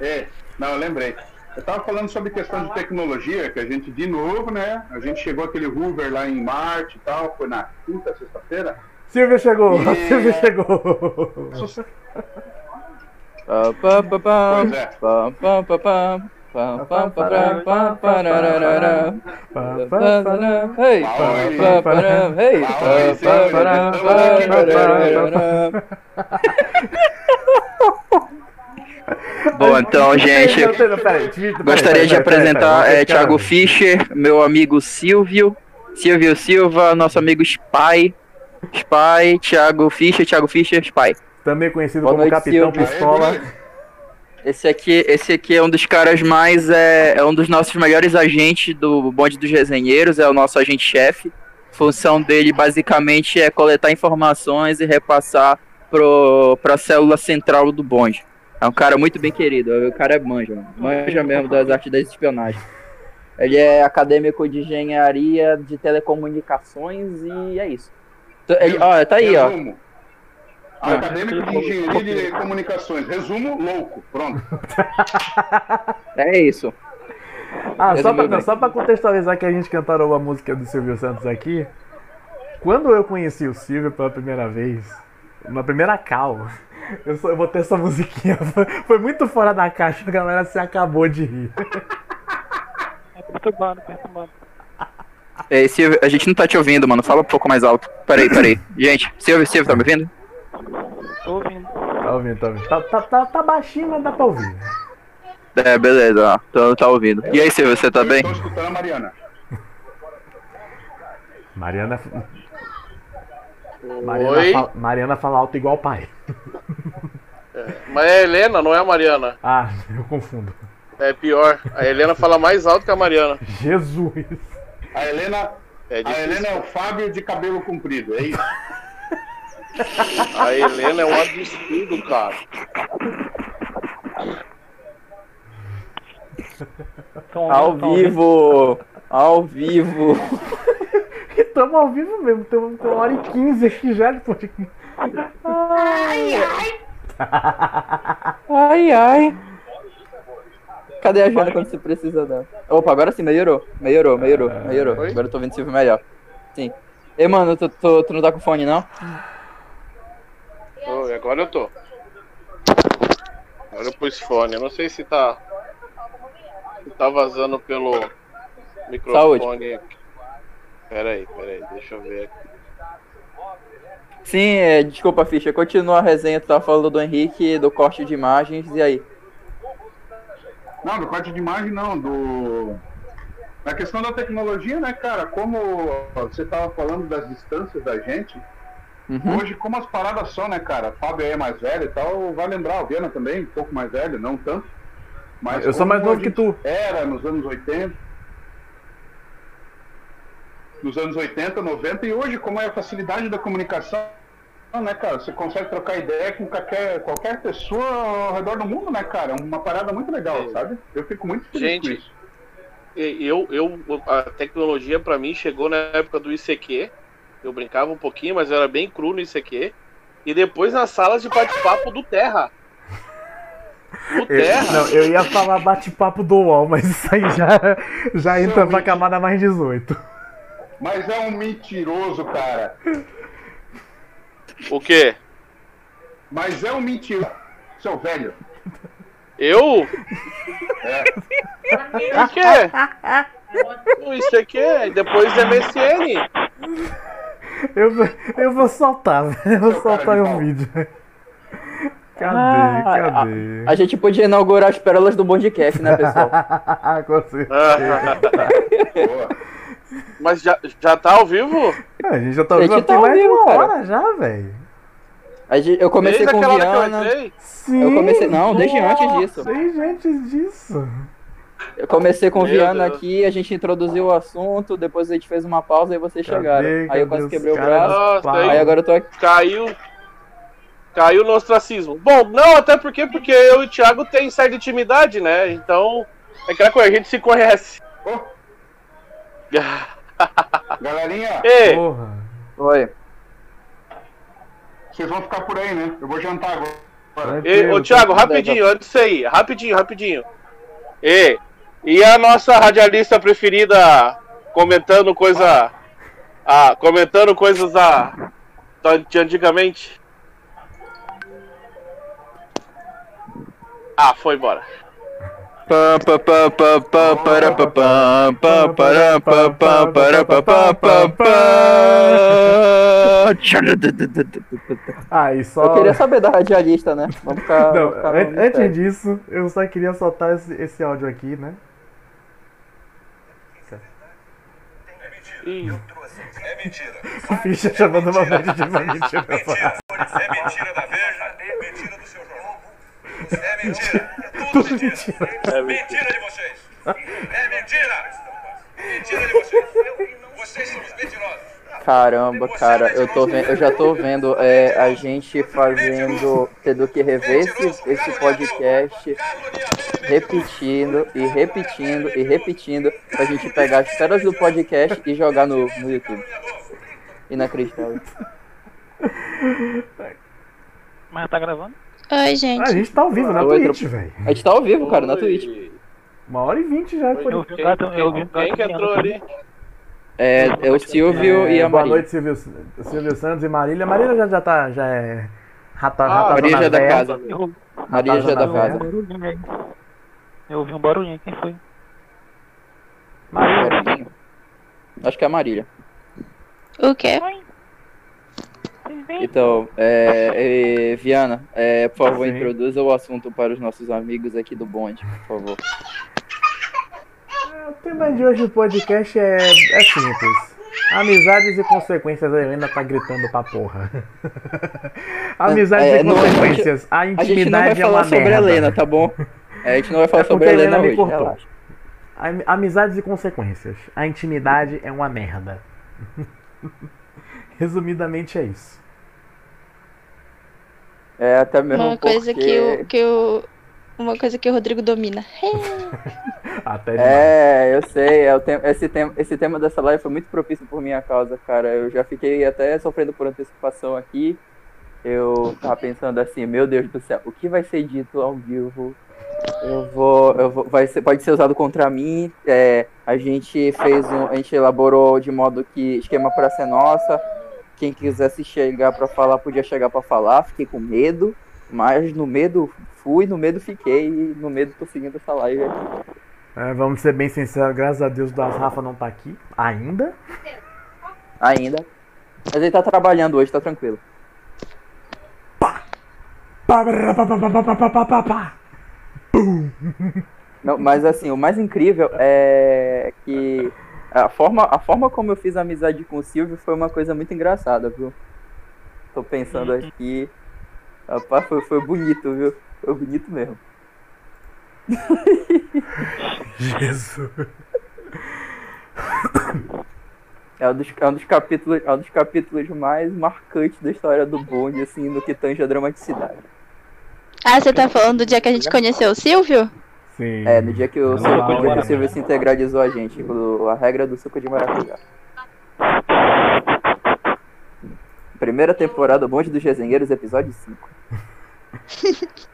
É, não, eu lembrei. Eu tava falando sobre questão de tecnologia, que a gente, de novo, né? A gente chegou aquele Hoover lá em Marte e tal, foi na quinta, sexta-feira. Silvia chegou, E- Silvia chegou. Pois é. Bom, então, gente, gostaria de apresentar é, Thiago. Fischer, meu amigo Silvio, Silvio Silva, nosso amigo Spy, Spy, Thiago Fischer, Thiago Fischer, Spy. Também conhecido Boa como noite, Capitão Silvio. Pistola. Esse aqui, esse aqui é um dos caras mais. É, é um dos nossos melhores agentes do bonde dos resenheiros, é o nosso agente-chefe. Função dele basicamente é coletar informações e repassar pro, pra célula central do bonde. É um cara muito bem querido, o cara é manja, mano. manja mesmo das artes da espionagem. Ele é acadêmico de engenharia de telecomunicações e é isso. Ele, ó, tá aí, ó. Resumo. Acadêmico de Engenharia de Comunicações. Resumo, louco. Pronto. É isso. Ah, só pra, não, só pra contextualizar que a gente cantarou a música do Silvio Santos aqui. Quando eu conheci o Silvio pela primeira vez, na primeira cal, eu, só, eu botei essa musiquinha. Foi, foi muito fora da caixa, a galera se acabou de rir. É perturbado, perturbado. É, Silvio, a gente não tá te ouvindo, mano. Fala um pouco mais alto. Peraí, peraí. Gente, Silvio, Silvio, tá me ouvindo? Tô ouvindo. Tá ouvindo, tá ouvindo. Tá, tá, tá, tá baixinho, mas dá pra ouvir. É, beleza, ó. Tô, tá ouvindo. E aí, Silvio, você tá eu bem? estou escutando a Mariana. Mariana. Mariana, Oi? fala, Mariana fala alto igual o pai. Mas é a Helena, não é a Mariana. Ah, eu confundo. É pior. A Helena fala mais alto que a Mariana. Jesus. A Helena, É a. Helena é o Fábio de cabelo comprido, é isso? A Helena é um absurdo, cara. Tom, Ao tom, vivo! Ao vivo! Tamo ao vivo mesmo, tamo com uma hora e quinze aqui já de podcast. Ai, ai. Cadê a Jana quando você precisa dela? Opa, agora sim, melhorou. Melhorou, melhorou, melhorou. Oi? Agora eu tô vendo Silvio melhor. Sim. Ei, mano, tu, tu, tu não tá com fone, não? E agora eu tô. Agora eu pus fone. Eu não sei se tá. Se tá vazando pelo microfone. Pera aí, pera aí, deixa eu ver aqui. Sim, é, desculpa, Ficha. Continua a resenha, tu tava falando do Henrique, do corte de imagens, e aí? Não, do corte de imagem não, do. Na questão da tecnologia, né, cara? Como você tava falando das distâncias da gente, Uhum. hoje como as paradas são, né, cara? Fábio aí é mais velho e tal, vai lembrar, o Viana também, um pouco mais velho, não tanto. Mas Eu sou mais novo que tu. Era nos anos 80. Nos anos 80, 90, e hoje, como é a facilidade da comunicação, né, cara? Você consegue trocar ideia com qualquer, qualquer pessoa ao redor do mundo, né, cara? É uma parada muito legal, sabe? Eu fico muito feliz Gente, com isso. Eu, eu, a tecnologia pra mim chegou na época do ICQ. Eu brincava um pouquinho, mas eu era bem cru nisso aqui. E depois nas salas de bate-papo do Terra. Do Eu, Terra. não, eu ia falar bate-papo do UOL, mas isso aí já, já entra pra camada mais 18. Mas é um mentiroso, cara. O quê? Mas é um mentiroso. Seu velho. Eu? É. O quê? Isso aqui é depois do MSN. Eu, vou- eu vou soltar, velho. Eu vou soltar o vídeo. Cadê? Ah, Cadê? A, a gente podia inaugurar as pérolas do Bondcast, né, pessoal? Com certeza. Mas já, já tá ao vivo? É, a gente já tá A gente ouvindo tá ao mais de vivo, uma cara. hora já, velho. Gente- eu comecei Desde com hora que eu Viana. entrei? Sim. Eu comecei. Não, desde antes disso. Desde antes disso. Eu comecei com Meu Viana Deus. aqui, a gente introduziu o assunto, depois a gente fez uma pausa e vocês Cadê? chegaram. Aí Cadê eu quase quebrei o braço. Nossa. Aí aí agora eu tô aqui. caiu. Caiu no ostracismo. Bom, não, até porque, porque eu e o Thiago tem certa intimidade, né? Então, é aquela coisa, a gente se conhece. Ô, galerinha, Ei, Porra. Oi. vocês vão ficar por aí, né? Eu vou jantar agora. ei, ô Thiago, rapidinho, antes disso aí, rapidinho, rapidinho. Ei, e a nossa radialista preferida comentando coisa. Ah, comentando coisas da, da- de antigamente? Ah, foi embora. Ah, e só. Eu queria saber da radialista, né? Vamos ficar. Não, ficar an- antes disso, eu só queria soltar esse, esse áudio aqui, né? Ih, É mentira. O Ficha chamando uma média de uma mentira. É mentira da Veja, é mentira do seu jornal. É mentira. É tudo mentira. É Mentira de vocês. É mentira. Mentira de vocês. Vocês são os mentirosos. Caramba, cara, eu tô vendo, eu já tô vendo é, a gente fazendo, tendo que rever esse, esse podcast, repetindo e repetindo e repetindo, pra gente pegar as pérolas do podcast e jogar no, no YouTube. Inacreditável. Mas tá gravando? Oi, Ah, a gente. gente tá ao vivo na Oi, Twitch, tropa. velho. A gente tá ao vivo, cara, na Twitch. Uma hora e vinte já. Oi, Por... Eu Quem, gato, eu quem, quem que entrou ali? É, é o Silvio e É, a boa Maria. noite, Silvio, Silvio Santos e Marília. Marília já, já tá. Já é. Rata, Ah, Maria já é da casa. Eu, Maria já é da casa. eu ouvi um barulhinho, quem foi? Barulhinho. Acho que é a Marília. O quê? Então, é, é, Viana, é, por favor, Sim. introduza o assunto para os nossos amigos aqui do bonde, por favor. O tema de hoje do podcast é, é simples. Amizades e consequências. A Helena tá gritando pra porra. Amizades É, e não, consequências. A A gente não vai intimidade é uma falar sobre a merda. Helena, tá bom? É, a gente não vai falar É sobre a a Helena Helena me hoje, cortou. Amizades e consequências. A intimidade é uma merda. Resumidamente é isso. É, até mesmo Uma coisa porque... que o, que o. Uma coisa que o Rodrigo domina. É, eu sei, é o tem- esse, tema, esse tema dessa live foi muito propício por minha causa, cara. Eu já fiquei até sofrendo por antecipação aqui. Eu tava pensando assim, meu Deus do céu, o que vai ser dito ao vivo? Eu vou, eu vou, vai ser, pode ser usado contra mim. É, a gente fez um, a gente elaborou de modo que esquema para ser nossa. Quem quisesse chegar para falar, podia chegar para falar. Fiquei com medo, mas no medo fui, no medo fiquei, e no medo tô seguindo essa live aqui. É, vamos ser bem sinceros, graças a Deus o das Rafa não tá aqui ainda. Ainda. Mas ele tá trabalhando hoje, tá tranquilo. Pá! Pá, pá, pá, pá, pá, pá, Não, mas assim, o mais incrível é que a forma, a forma como eu fiz amizade com o Silvio foi uma coisa muito engraçada, viu? Tô pensando aqui. Rapaz, foi, foi bonito, viu? Foi bonito mesmo. Jesus. É um, dos, é, um dos capítulos, é um dos capítulos mais marcantes da história do bonde, assim, no que tange a dramaticidade. Ah, você tá falando do dia que a gente conheceu o Silvio? Sim. É, no dia que o, Silvio, Ah, no dia que olha. o Silvio se integralizou a gente, o- a regra do suco de maracujá. Primeira temporada, Bonde dos Resenheiros, episódio 5.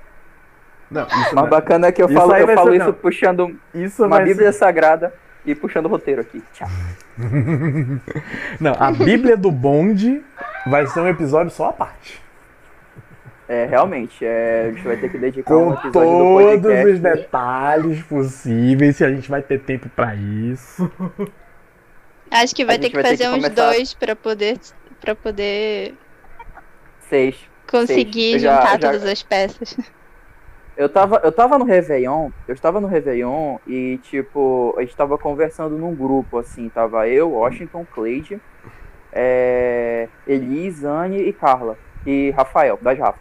Não, Mas bacana é que eu Isso falo, eu falo ser- isso não. puxando Isso uma Bíblia ser- Sagrada e puxando o roteiro aqui. Tchau. Não, a Bíblia do Bonde vai ser um episódio só à parte. É, realmente, é, a gente vai ter que dedicar um Com episódio do todos podcast. os detalhes possíveis, se a gente vai ter tempo pra isso. Acho que vai A ter que vai ter fazer que uns começar- dois pra poder, pra poder Seis. conseguir Seis. Já- juntar já- todas as peças. Eu tava, eu tava no Réveillon, eu estava no Réveillon e, tipo, a gente tava conversando num grupo, assim, tava eu, Washington, Cleide, é, Elis, Anne e Carla, e Rafael, das Rafa.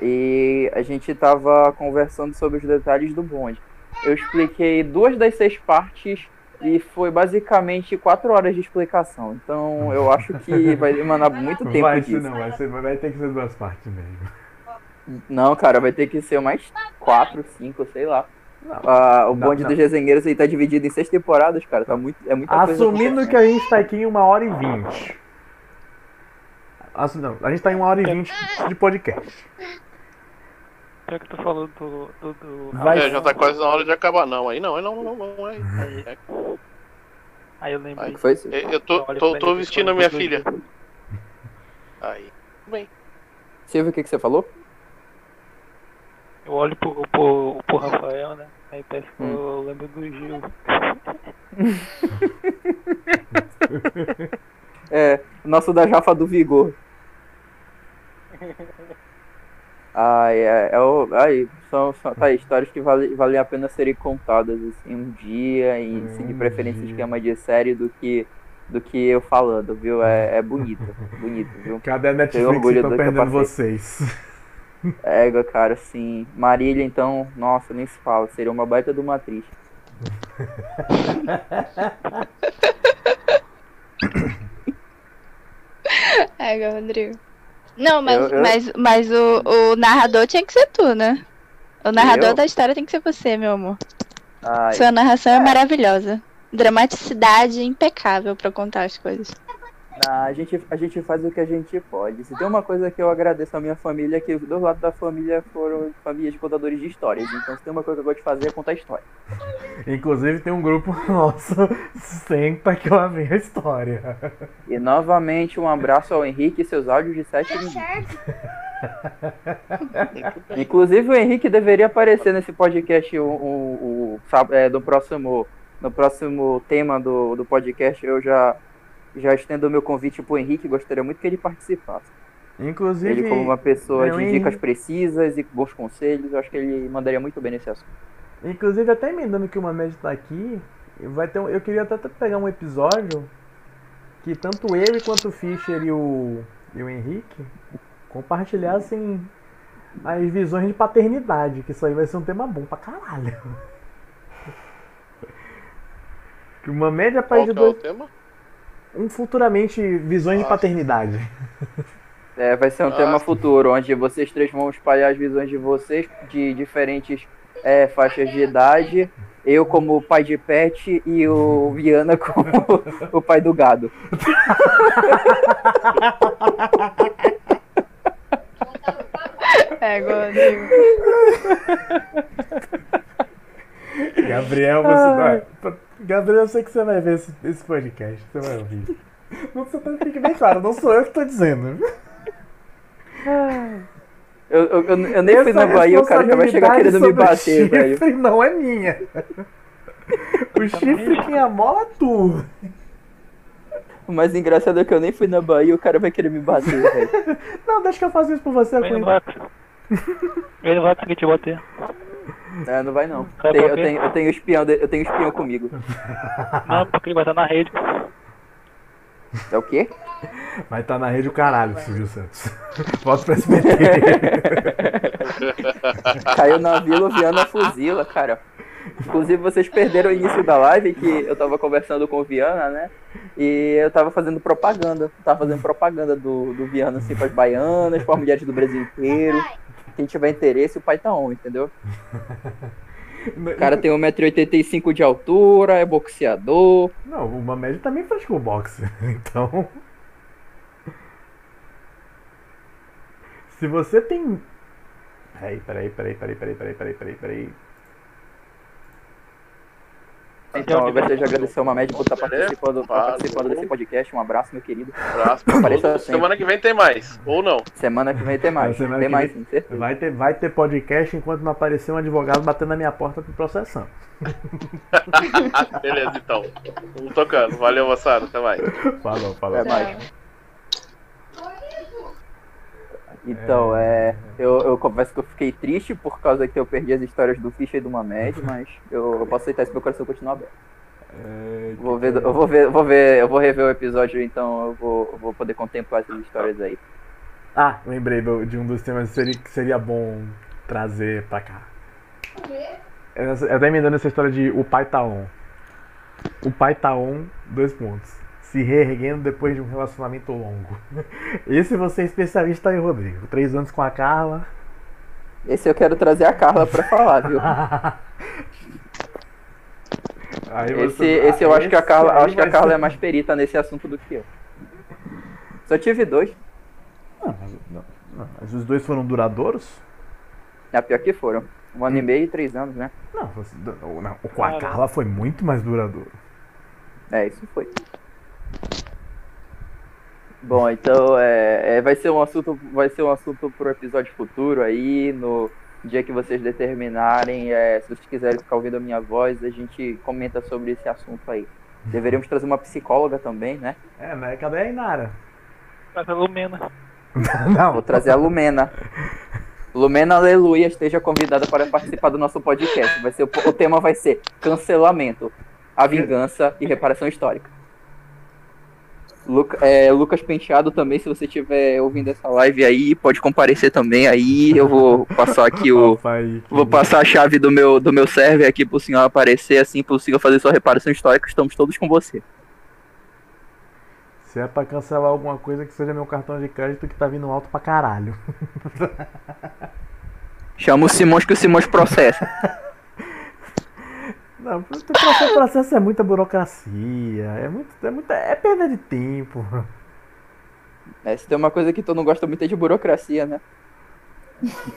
E a gente tava conversando sobre os detalhes do bonde. Eu expliquei duas das seis partes e foi basicamente quatro horas de explicação. Então eu acho que vai emanar muito tempo vai disso. não, vai, ser, vai ter que ser duas partes mesmo. Não, cara, vai ter que ser mais quatro, cinco, sei lá. Ah, o Não, bonde não. dos resenheiros aí tá dividido em seis temporadas, cara. Tá muito, é muita coisa. Assumindo que a gente tá aqui em uma hora e vinte. Não, a gente tá em uma hora e vinte de podcast. Já que tu falou do. do, do... Vai- É, já tá quase na hora de acabar. Não, aí não, aí não, não, não. Aí, aí, Aí eu lembrei. que foi isso? Eu eu tô, tô, tô ele, vestindo a minha filha. Aí. Bem. Silvio, o que, que você falou? Eu olho pro, pro, pro Rafael, né? Aí parece que Hum. eu lembro do Gil. É, nosso da Jafa do Vigor. Ai, é, é o, ai, são, são tá, histórias que vale, valem a pena serem contadas assim, um dia, e assim, de preferência dia. esquema de série do que, do que eu falando, viu? É, é bonito, bonito, viu? Cadê a Netflix orgulho que tá perdendo vocês? Égua, cara, assim. Marília, então, nossa, nem se fala. Seria uma baita de uma atriz. É, Rodrigo. Não, mas, Eu- eu- mas, mas o, o narrador tinha que ser tu, né? O narrador Eu? da história tem que ser você, meu amor. Ai, Sua narração é maravilhosa. Dramaticidade impecável pra contar as coisas. Ah, a, gente, a gente faz o que a gente pode. Se tem uma coisa que eu agradeço à minha família, é que os dois lados da família foram famílias de contadores de histórias. Então, se tem uma coisa que eu gosto de fazer, é contar história. Inclusive tem um grupo nosso, senta que lá vem a história. E novamente, um abraço ao Henrique e seus áudios de 7 minutos. Inclusive, o Henrique deveria aparecer nesse podcast o, o, o- é, do próximo, no próximo tema do, do podcast. Eu já, já estendo o meu convite pro Henrique. Gostaria muito que ele participasse. Inclusive. Ele, como uma pessoa de Henrique- dicas precisas e bons conselhos, eu acho que ele mandaria muito bem nesse assunto. Inclusive, até emendando que o Mamed tá aqui, vai ter um- eu queria até pegar um episódio que tanto eu quanto o Fischer e o, e o Henrique compartilhassem as visões de paternidade, que isso aí vai ser um tema bom pra caralho. Que uma média Qual de é o dois. tema? Um futuramente visões de Ah. paternidade. É, vai ser um Ah, tema futuro, onde vocês três vão espalhar as visões de vocês de diferentes é, faixas de idade. Eu como pai de pet e o Viana como o pai do gado. É, Rodrigo. Gabriel, você vai. Gabriel, eu sei que você vai ver esse, esse podcast. Você vai ouvir. Não, você tá- fique bem claro, não sou eu que tô dizendo. Eu, eu, eu, eu nem fui na Bahia, o cara já vai chegar querendo me bater, o velho. chifre não é minha. O chifre quem amola é tu. O mais engraçado é que eu nem fui na Bahia, o cara vai querer me bater, velho. Não, deixa que eu faço isso por você. Ele não vai, ele não vai conseguir te bater. É, não vai não. Tem- eu, tenho, eu tenho espião, eu tenho espião comigo. Não, porque ele vai estar na rede. É o quê? Vai estar na rede o caralho, Silvio Santos. Volta pra SBT. Caiu na vila, o Viana fuzila, cara. Inclusive, vocês perderam o início da live que eu tava conversando com o Viana, né? E eu tava fazendo propaganda. Tava fazendo propaganda do, do Viana, assim, pras baianas, pras mulheres do Brasil inteiro. Quem tiver interesse, o pai tá on, entendeu? O cara tem 1,85m de altura, é boxeador. Não, o Mamed também faz com boxe. Então. Se você tem. Peraí, peraí, peraí, peraí, peraí, peraí, peraí, peraí, peraí. Então, eu gostaria de agradecer ao Mamed por estar participando, por estar participando desse podcast. Um abraço, meu querido. Abraço Apareça. Semana que vem tem mais. Ou não. Semana que vem tem mais. Semana Tem que mais, vem- sim, certeza. Vai ter, vai ter podcast enquanto não aparecer um advogado batendo na minha porta me processando. Beleza, então. Vamos tocando. Valeu, moçada. Até mais. Falou, falou. Até mais. Então, é. Eu, eu confesso que eu fiquei triste por causa que eu perdi as histórias do Fischer e do Mamed, mas eu, eu posso aceitar se meu coração continuar aberto. É, Vou ver, eu vou ver, eu vou ver, eu vou rever o episódio, então eu vou, eu vou poder contemplar essas histórias aí. Ah, lembrei do- de um dos temas que seria, que seria bom trazer pra cá. Eu tô emendando essa história de o pai tá on. O pai tá on, dois pontos. Se reerguendo depois de um relacionamento longo. Esse você é especialista aí, Rodrigo. Três anos com a Carla. Esse eu quero trazer a Carla pra falar, viu? Aí Esse, você- esse eu acho que a esse Carla, acho que a Carla ser- é mais perita nesse assunto do que eu. Só tive dois. Não, mas, não, não, mas os dois foram duradouros? É pior que foram. Um ano e meio e três anos, né? Não, você- não, não, o com a Carla foi muito mais duradouro. É, isso foi. Bom, então é, é, vai ser um assunto, vai ser um assunto pro episódio futuro aí, no dia que vocês determinarem. é, se vocês quiserem ficar ouvindo a minha voz, a gente comenta sobre esse assunto aí. Deveríamos trazer uma psicóloga também, né? É, mas cadê a Inara? Mas a Lumena. Não. Vou trazer a Lumena. Lumena Aleluia esteja convidada para participar do nosso podcast. Vai ser, o, o tema vai ser cancelamento, a vingança e reparação histórica. Luca- é, Lucas Penteado também, se você estiver ouvindo essa live aí, pode comparecer também aí. Eu vou passar aqui o. Vou passar a chave do meu, do meu server aqui pro senhor aparecer, assim, pro senhor fazer sua reparação histórica. Estamos todos com você. Se é pra cancelar alguma coisa, que seja meu cartão de crédito que tá vindo alto pra caralho. Chama o Simões que o Simões processa. Não, o processo, processo é muita burocracia, é, muito, é, muita, é perda de tempo. É, se tem uma coisa que tu não gosta muito é de burocracia, né?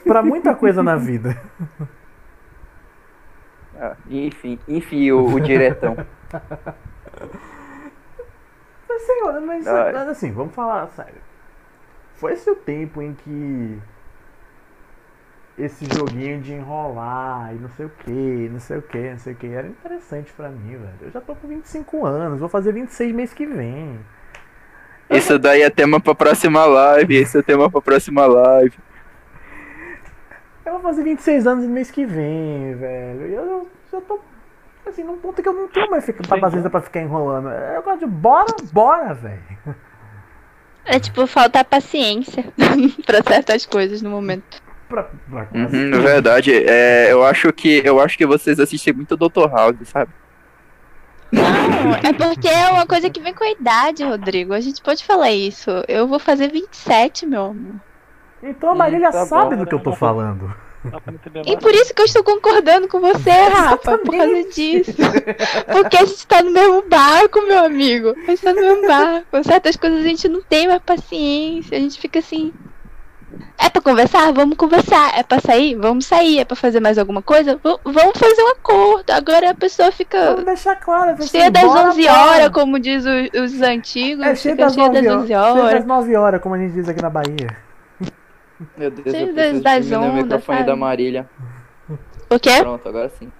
Pra muita coisa na vida. Ah, enfim, enfim, o, o diretão. Mas, sei lá, mas, Ah, mas assim, vamos falar sério. Foi esse o tempo em que esse joguinho de enrolar e não sei o que, não sei o que, não sei o que, era interessante pra mim, velho. Eu já tô com 25 anos, vou fazer 26 mês que vem. Isso daí é tema pra próxima live. Esse é tema pra próxima live. Eu vou fazer 26 anos no mês que vem, velho. E eu já tô, assim, num ponto que eu não tenho mais fica- paciência pra ficar enrolando. Eu gosto de bora, bora, velho. É tipo, falta paciência pra certas coisas no momento. Pra, pra Uhum, na verdade, é, eu acho que eu acho que vocês assistem muito Dr. House, sabe? Não, é porque é uma coisa que vem com a idade, Rodrigo. A gente pode falar isso. Eu vou fazer 27, meu amor. Então a Marília tá sabe bom. do que eu tô falando. E por isso que eu estou concordando com você, Rafa, por causa disso. Porque a gente tá no mesmo barco, meu amigo. A gente tá no mesmo barco. Certas coisas a gente não tem mais paciência. A gente fica assim. É pra conversar? Vamos conversar. É pra sair? Vamos sair. É pra fazer mais alguma coisa? V- vamos fazer um acordo. Agora a pessoa fica. Vamos deixar claro, Cheia das bora, 11 bora. horas, como diz o- os antigos. É das cheia 9 das horas. 11 Cheio horas. das 9 horas, como a gente diz aqui na Bahia. Meu Deus, Cheio eu das- preciso das diminuir o ondas, microfone sabe? da Marília. O quê? Pronto, agora sim.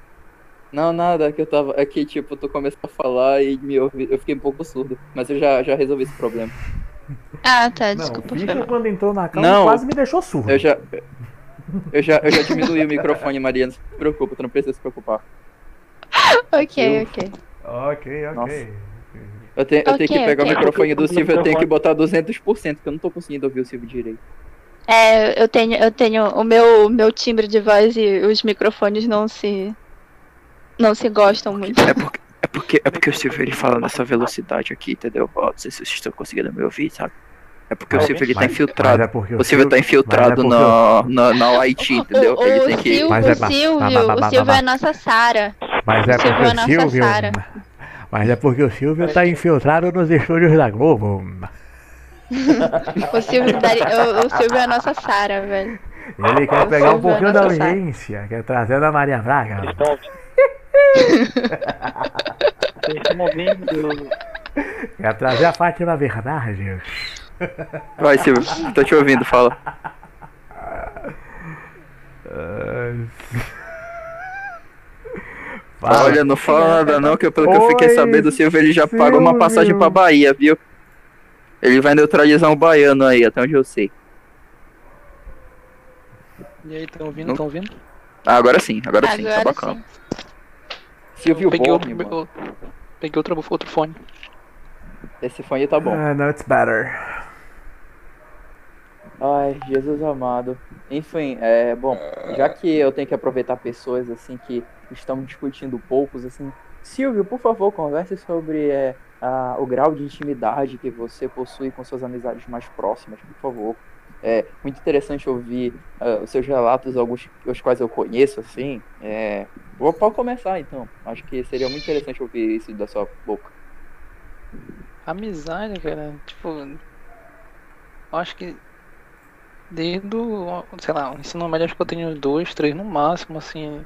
Não, nada, é que eu tava. É que, tipo, tu começou a falar e me ouvi, eu fiquei um pouco surdo. Mas eu já, já resolvi esse problema. Ah, tá, Não, desculpa. o foi Fischer, mal. quando entrou na calma, Não. quase me deixou surdo. Eu já. Eu já, eu já diminuí o microfone, Maria, não se preocupa, tu não precisa se preocupar. Ok, ok. Ok, ok. Nossa. Eu, tenho, eu tenho que pegar ok. o microfone do Silvio, eu tenho que botar 200%, que eu não tô conseguindo ouvir o Silvio direito. É, eu tenho, eu tenho o meu, meu timbre de voz e os microfones não se não se gostam muito. É porque, porque, é porque o Silvio ele fala nessa velocidade aqui, entendeu? Ó, não sei se vocês estão conseguindo me ouvir, sabe? É porque o Silvio ele tá infiltrado. é o Silvio tá infiltrado é na, na, na Light, entendeu? O, Ele tem que. Silvio, Mas é o Silvio, o Silvio é a nossa Sara. Mas é O Silvio porque é o a nossa Silvio. Sara. Mas é porque o Silvio tá infiltrado nos estúdios da Globo. O Silvio, daria, o, o Silvio é a nossa Sara, velho. Ele quer O pegar um é pouquinho da audiência, quer trazer da Maria Braga. Estão ouvindo? Quer trazer a Fátima Verdade. Vai, Silvio, tô te ouvindo, fala. Fala. Olha, não fala nada não, que pelo que eu fiquei Oi, sabendo, o Silvio ele já pagou uma passagem Silvio. pra Bahia, viu? Ele vai neutralizar um baiano aí, até onde eu sei. E aí, estão ouvindo? Não. Estão ouvindo? Ah, agora sim, agora, sim, tá Agora bacana. Silvio peguei Borne, outro, mano. peguei outro, outro fone. Esse fone tá bom. Ah, now it's better. Ai, Jesus amado. Enfim, é bom, já que eu tenho que aproveitar pessoas assim que estão discutindo poucos, assim, Silvio, por favor, converse sobre é, a- o grau de intimidade que você possui com suas amizades mais próximas, por favor. É muito interessante ouvir ah, os seus relatos, alguns os quais eu conheço, assim. É, vou, pode começar então. Acho que seria muito interessante ouvir isso da sua boca. Amizade, cara, tipo. Acho que. Desde o. Sei lá, o ensino médio acho que eu tenho dois, três no máximo, assim.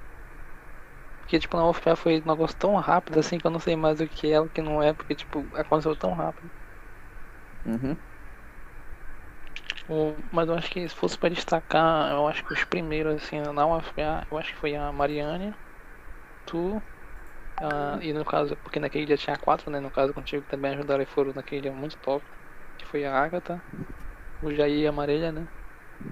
Porque, tipo, na UFPA foi um negócio tão rápido assim que eu não sei mais o que é, o que não é, porque, tipo, aconteceu tão rápido. Uhum. O- Mas eu acho que se fosse pra destacar, eu acho que os primeiros, assim, na UFPA, eu acho que foi a Mariane, tu, a- e no caso, porque naquele dia tinha quatro, né? No caso contigo também ajudaram e foram naquele dia muito top, que foi a Agatha, o Jair e a Marília, né?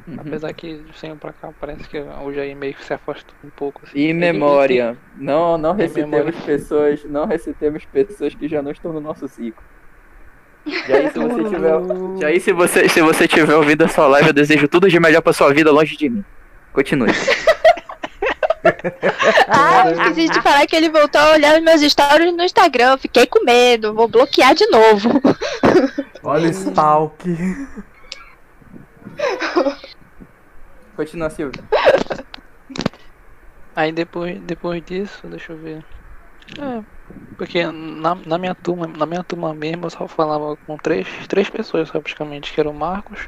Uhum. Apesar que de sempre pra cá parece que o Jair meio que se afastou um pouco. Assim. E Ele- memória. Não, não Em recitemos pessoas, não recitemos pessoas que já não estão no nosso ciclo. E aí, se você tiver, E aí, se você, se você tiver ouvindo essa live, eu desejo tudo de melhor pra sua vida longe de mim. Continue. Ah, eu esqueci de falar que ele voltou a olhar os meus stories no Instagram. Fiquei com medo, vou bloquear de novo. Olha o Stalk. Continua, Silvio. Aí depois, depois disso, deixa eu ver. É, porque na, na minha turma, na minha turma mesmo eu só falava com três, três pessoas só praticamente, que era o Marcos,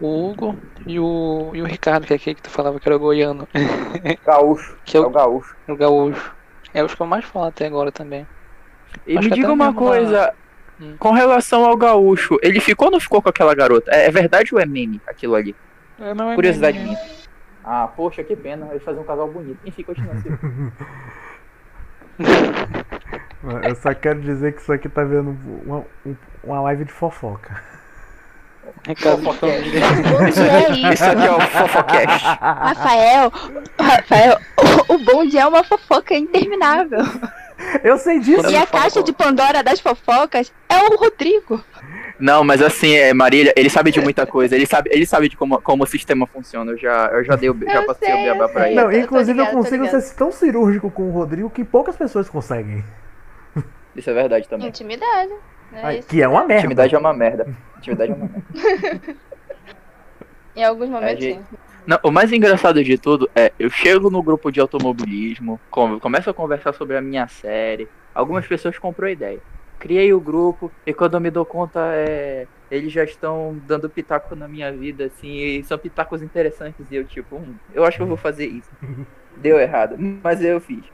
o Hugo e o, e o Ricardo, que é aquele que tu falava que era o goiano. Gaúcho. Que é o, gaúcho. o gaúcho. É os que eu mais falo até agora também. E Acho me diga uma na- coisa, Hum. com relação ao gaúcho, ele ficou ou não ficou com aquela garota? É, é verdade ou é meme aquilo ali? É, não é Curiosidade meme, minha. Ah, poxa, que pena. Eles fazem um casal bonito. Enfim, continua, Silvio. Eu só quero dizer que isso aqui tá vendo uma, um- uma live de fofoca. É isso? Isso aqui é o Fofocast. Rafael, Rafael, o, o bonde é uma fofoca interminável. Eu sei disso. E a caixa de Pandora das fofocas é o Rodrigo. Não, mas assim, é, Marília, ele sabe de muita coisa. Ele sabe, ele sabe de como, como o sistema funciona. Eu já, eu já dei o, já Eu passei sei, o beabá pra ele. Não, inclusive ligada, eu consigo ser tão cirúrgico com o Rodrigo que poucas pessoas conseguem. Isso é verdade também. Intimidade. né? Que é uma merda. Intimidade é uma merda. Intimidade é uma merda. Em alguns momentos, gente- sim. Não, o mais engraçado de tudo é, eu chego no grupo de automobilismo, com- começo a conversar sobre a minha série, algumas pessoas compram a ideia. Criei o grupo e quando eu me dou conta, é, eles já estão dando pitaco na minha vida, assim, e são pitacos interessantes e eu tipo, hum, eu acho que eu vou fazer isso. Deu errado, mas eu fiz.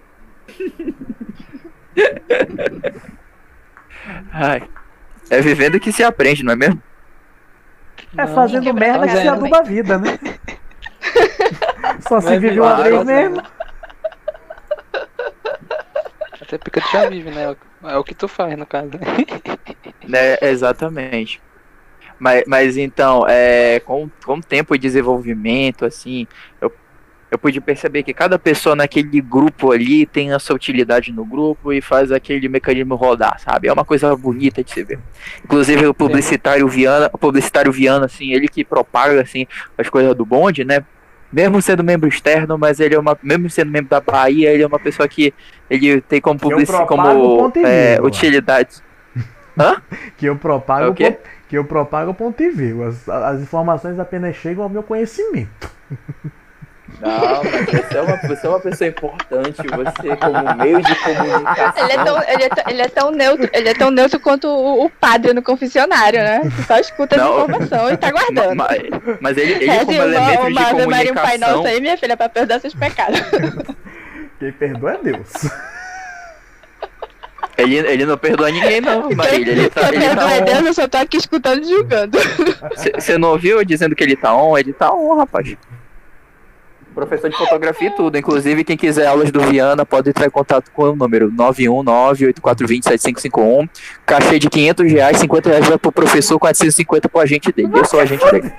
Ai, é vivendo que se aprende, não é mesmo? É fazendo merda que se aduba a vida, né? Só se vive uma vez mesmo. Até porque tu já vive, né? É o que tu faz, no caso. Né, exatamente. Mas, mas então, é, com, com o tempo de desenvolvimento, assim, eu, eu pude perceber que cada pessoa naquele grupo ali tem a sua utilidade no grupo e faz aquele mecanismo rodar, sabe? É uma coisa bonita de se ver. Inclusive o publicitário Viana, o publicitário Viana, assim, ele que propaga assim, as coisas do bonde, né? Mesmo sendo membro externo, mas ele é uma. Mesmo sendo membro da Bahia, ele é uma pessoa que ele tem como eu publici, propago como é, utilidade. Hã? Que eu propago É que eu propago ponto e vírgula. As, as informações apenas chegam ao meu conhecimento. Não, mas você é, uma, você é uma pessoa importante, você como meio de comunicação. Ele é, tão, ele, é ele é tão neutro, ele é tão neutro quanto o, o padre no confessionário, né? Que só escuta Não. informações e tá guardando. Mas, mas ele, ele Reze como uma, elemento de uma Ave Maria um Pai comunicação. Nosso aí, minha filha, pra perdoar seus pecados. Quem perdoa é Deus. Ele, ele não perdoa ninguém, não, Marília. Ele tá, ele tá perdoa é Deus, on. eu só tô aqui escutando e julgando. Você não ouviu eu dizendo que ele tá on? Ele tá on, rapaz. Professor de fotografia e tudo. Inclusive, quem quiser aulas do Viana pode entrar em contato com o número 919-8420-7551. Cachê de 500 reais, 50 reais vai pro professor, 450 pro agente dele. Eu sou agente dele.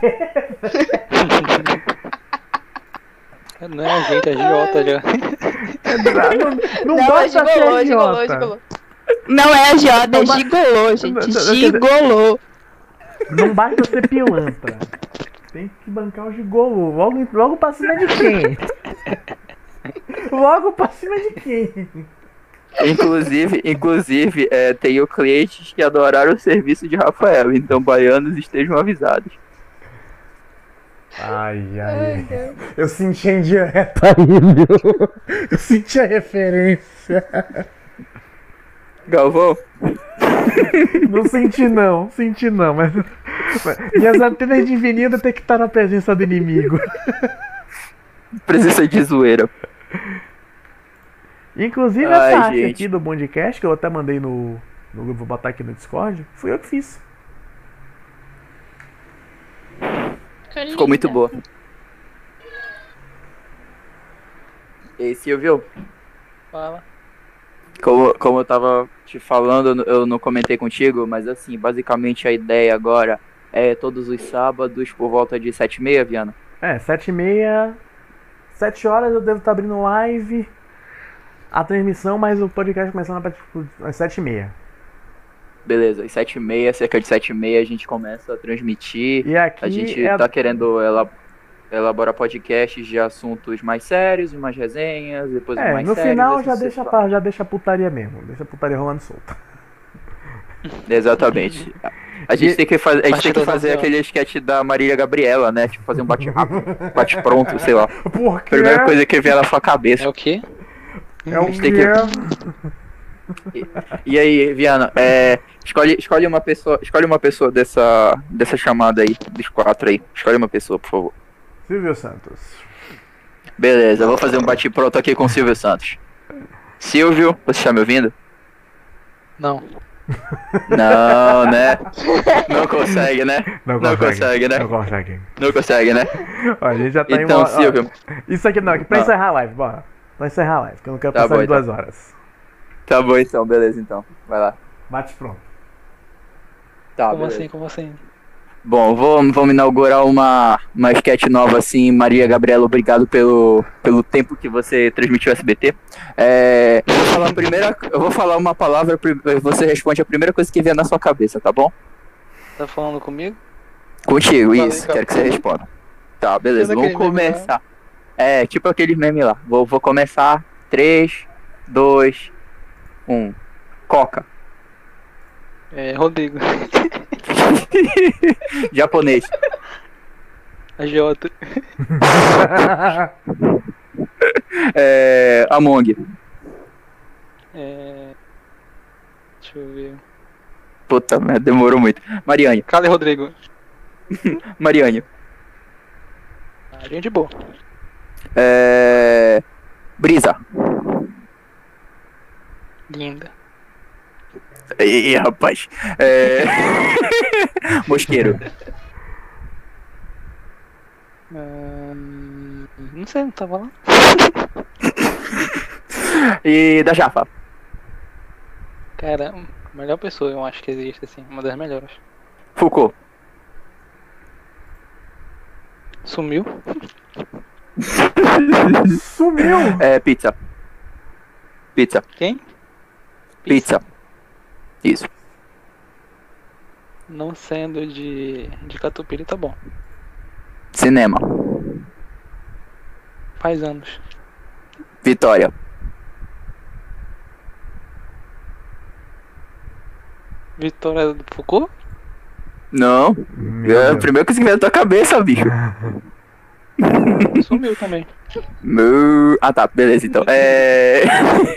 Não é a gente, é Jota já. Não, Não, é basta ser gigolô, gigolô, idiota. gigolô. Não é agiota, é gigolô, gente. Gigolô. Não basta ser pilantra. Tem que bancar o gigolô. Logo, logo pra cima de quem? Logo pra cima de quem? Inclusive, inclusive é, tenho clientes que adoraram o serviço de Rafael, então baianos estejam avisados. Ai, ai. Eu senti a indireta aí? Eu senti a referência. Galvão? Não senti não, senti não, mas. mas minhas antenas de vinil que estar na presença do inimigo. Presença de zoeira. Inclusive Ai, essa arte aqui do Bondcast, que eu até mandei no, no grupo, vou botar aqui no Discord, fui eu que fiz. Ficou muito boa. E aí, Silvio? Fala. Como, como eu tava te falando, eu não comentei contigo, mas assim, basicamente a ideia agora é todos os sábados por volta de 7h30, Viana. É, 7 e meia. 7 horas eu devo estar abrindo live. A transmissão, mas o podcast começando a partir tipo, às 7 e meia. Beleza, às 7h30, cerca de 7h30 a gente começa a transmitir. E aqui a gente é tá querendo ela- elaborar podcasts de assuntos mais sérios, umas resenhas, depois É, mais no sérios, final já deixa, já deixa a putaria mesmo. Deixa a putaria rolando solta. Exatamente. A gente E- tem que fazer, a gente tem que fazer aquele sketch da Marília Gabriela, né? Tipo, fazer um bate rápido, bate pronto, sei lá. Por quê? Primeira coisa que vier na sua cabeça. É o quê? É o gente tem quê? E aí, Viana, é, escolhe, escolhe uma pessoa, escolhe uma pessoa dessa, dessa chamada aí, dos quatro aí. Escolhe uma pessoa, por favor. Silvio Santos. Beleza, eu vou fazer um bate pronto aqui com o Silvio Santos. Silvio, você está me ouvindo? Não. Não, né? Não consegue, né? Não Não consegue, consegue, né? Não consegue. Não consegue, né? Ó, a gente já tá Então, em uma... ó, Silvio. Isso aqui não, aqui pra Ah. encerrar a live, bora. Pra encerrar a live, que eu não quero Tá passar bom, de duas então. horas. Tá bom então, beleza então. Vai lá. Bate pronto. Tá, Como beleza. assim, como assim? Bom, vamos, vamos inaugurar uma, uma sketch nova assim. Maria Gabriela, obrigado pelo, pelo tempo que você transmitiu SBT. É, eu, vou falar a primeira, eu vou falar uma palavra, você responde a primeira coisa que vier na sua cabeça, tá bom? Tá falando comigo? Contigo, isso, quero que você responda. Tá, beleza, vamos começar. É, tipo aqueles memes lá. Vou, vou começar. 3, 2, 1. Coca. É, Rodrigo. Japonês. A Jota. É, Among. É. Deixa eu ver. Puta merda, demorou muito. Mariane. Cala aí, Rodrigo. Mariane. A gente boa. É... Brisa. Linda. Ih, rapaz. É... Mosqueiro. Ahn, não sei, não tava lá. E da Jafa. Cara, melhor pessoa eu acho que existe, assim. Uma das melhores. Foucault. Sumiu. Sumiu! É, pizza. Pizza. Quem? Pizza. Isso. Não sendo de, de Catupiry, tá bom. Cinema. Faz anos. Vitória. Vitória do Foucault? Não. É primeira coisa que vem na tua cabeça, bicho. Sumiu também. Ah tá, beleza então. É.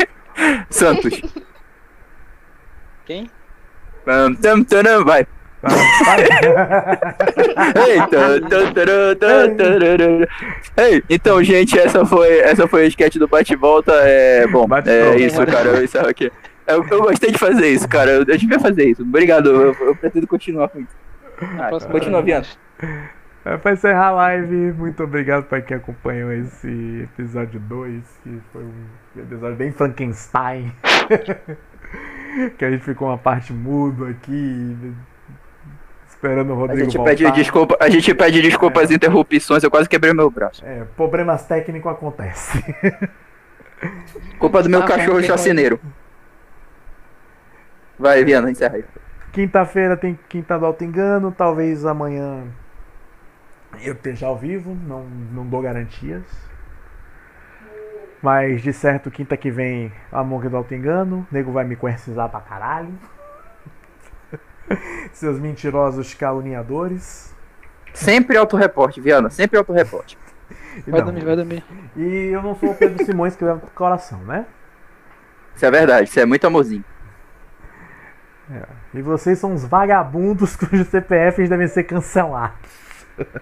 Santos. Quem? Vai. Ei, então, gente, essa foi, essa foi a sketch do bate-volta. É, bom, é isso, cara. Eu encerro aqui. Eu, eu gostei de fazer isso, cara. Eu, eu devia fazer isso. Obrigado, eu, eu pretendo continuar com isso. Ah, continua, Viana. É, pra encerrar a live, muito obrigado pra quem acompanhou esse episódio 2, que foi um episódio bem Frankenstein. que a gente ficou uma parte mudo aqui, esperando o A Rodrigo gente, voltar. pede desculpa, a gente pede desculpa às interrupções, eu quase quebrei meu braço. É, problemas técnicos acontecem. Culpa do meu Ah, cachorro ok. chacineiro. Vai, Viana, encerra aí. Quinta-feira tem Quinta do Alto Engano, talvez amanhã eu esteja ao vivo, não, não dou garantias. Mas de certo, quinta que vem, Among do Alto Engano, o nego vai me coercizar pra caralho. Seus mentirosos caluniadores. Sempre autorreporte, Viana, sempre autorreporte. Vai Não. dormir, vai dormir. E eu não sou o Pedro Simões que leva pro coração, né? Isso é verdade, isso é muito amorzinho. É. E vocês são os vagabundos cujos CPFs devem ser cancelados.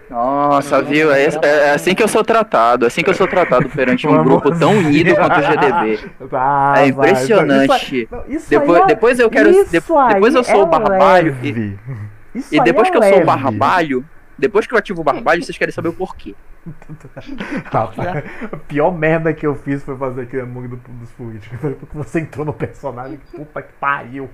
Nossa, viu? É, é- é assim que eu sou tratado, é assim que eu sou tratado perante um grupo tão unido quanto o GDB. É impressionante. Isso Depois, é- depois eu quero. depois eu sou é o barbalho. leve. E, e depois é que eu sou o barbalho, depois que eu ativo o barbalho, vocês querem saber o porquê. Rapaz, a pior merda que eu fiz foi fazer aquele do- dos políticos. Porque você entrou no personagem. Puta que pariu.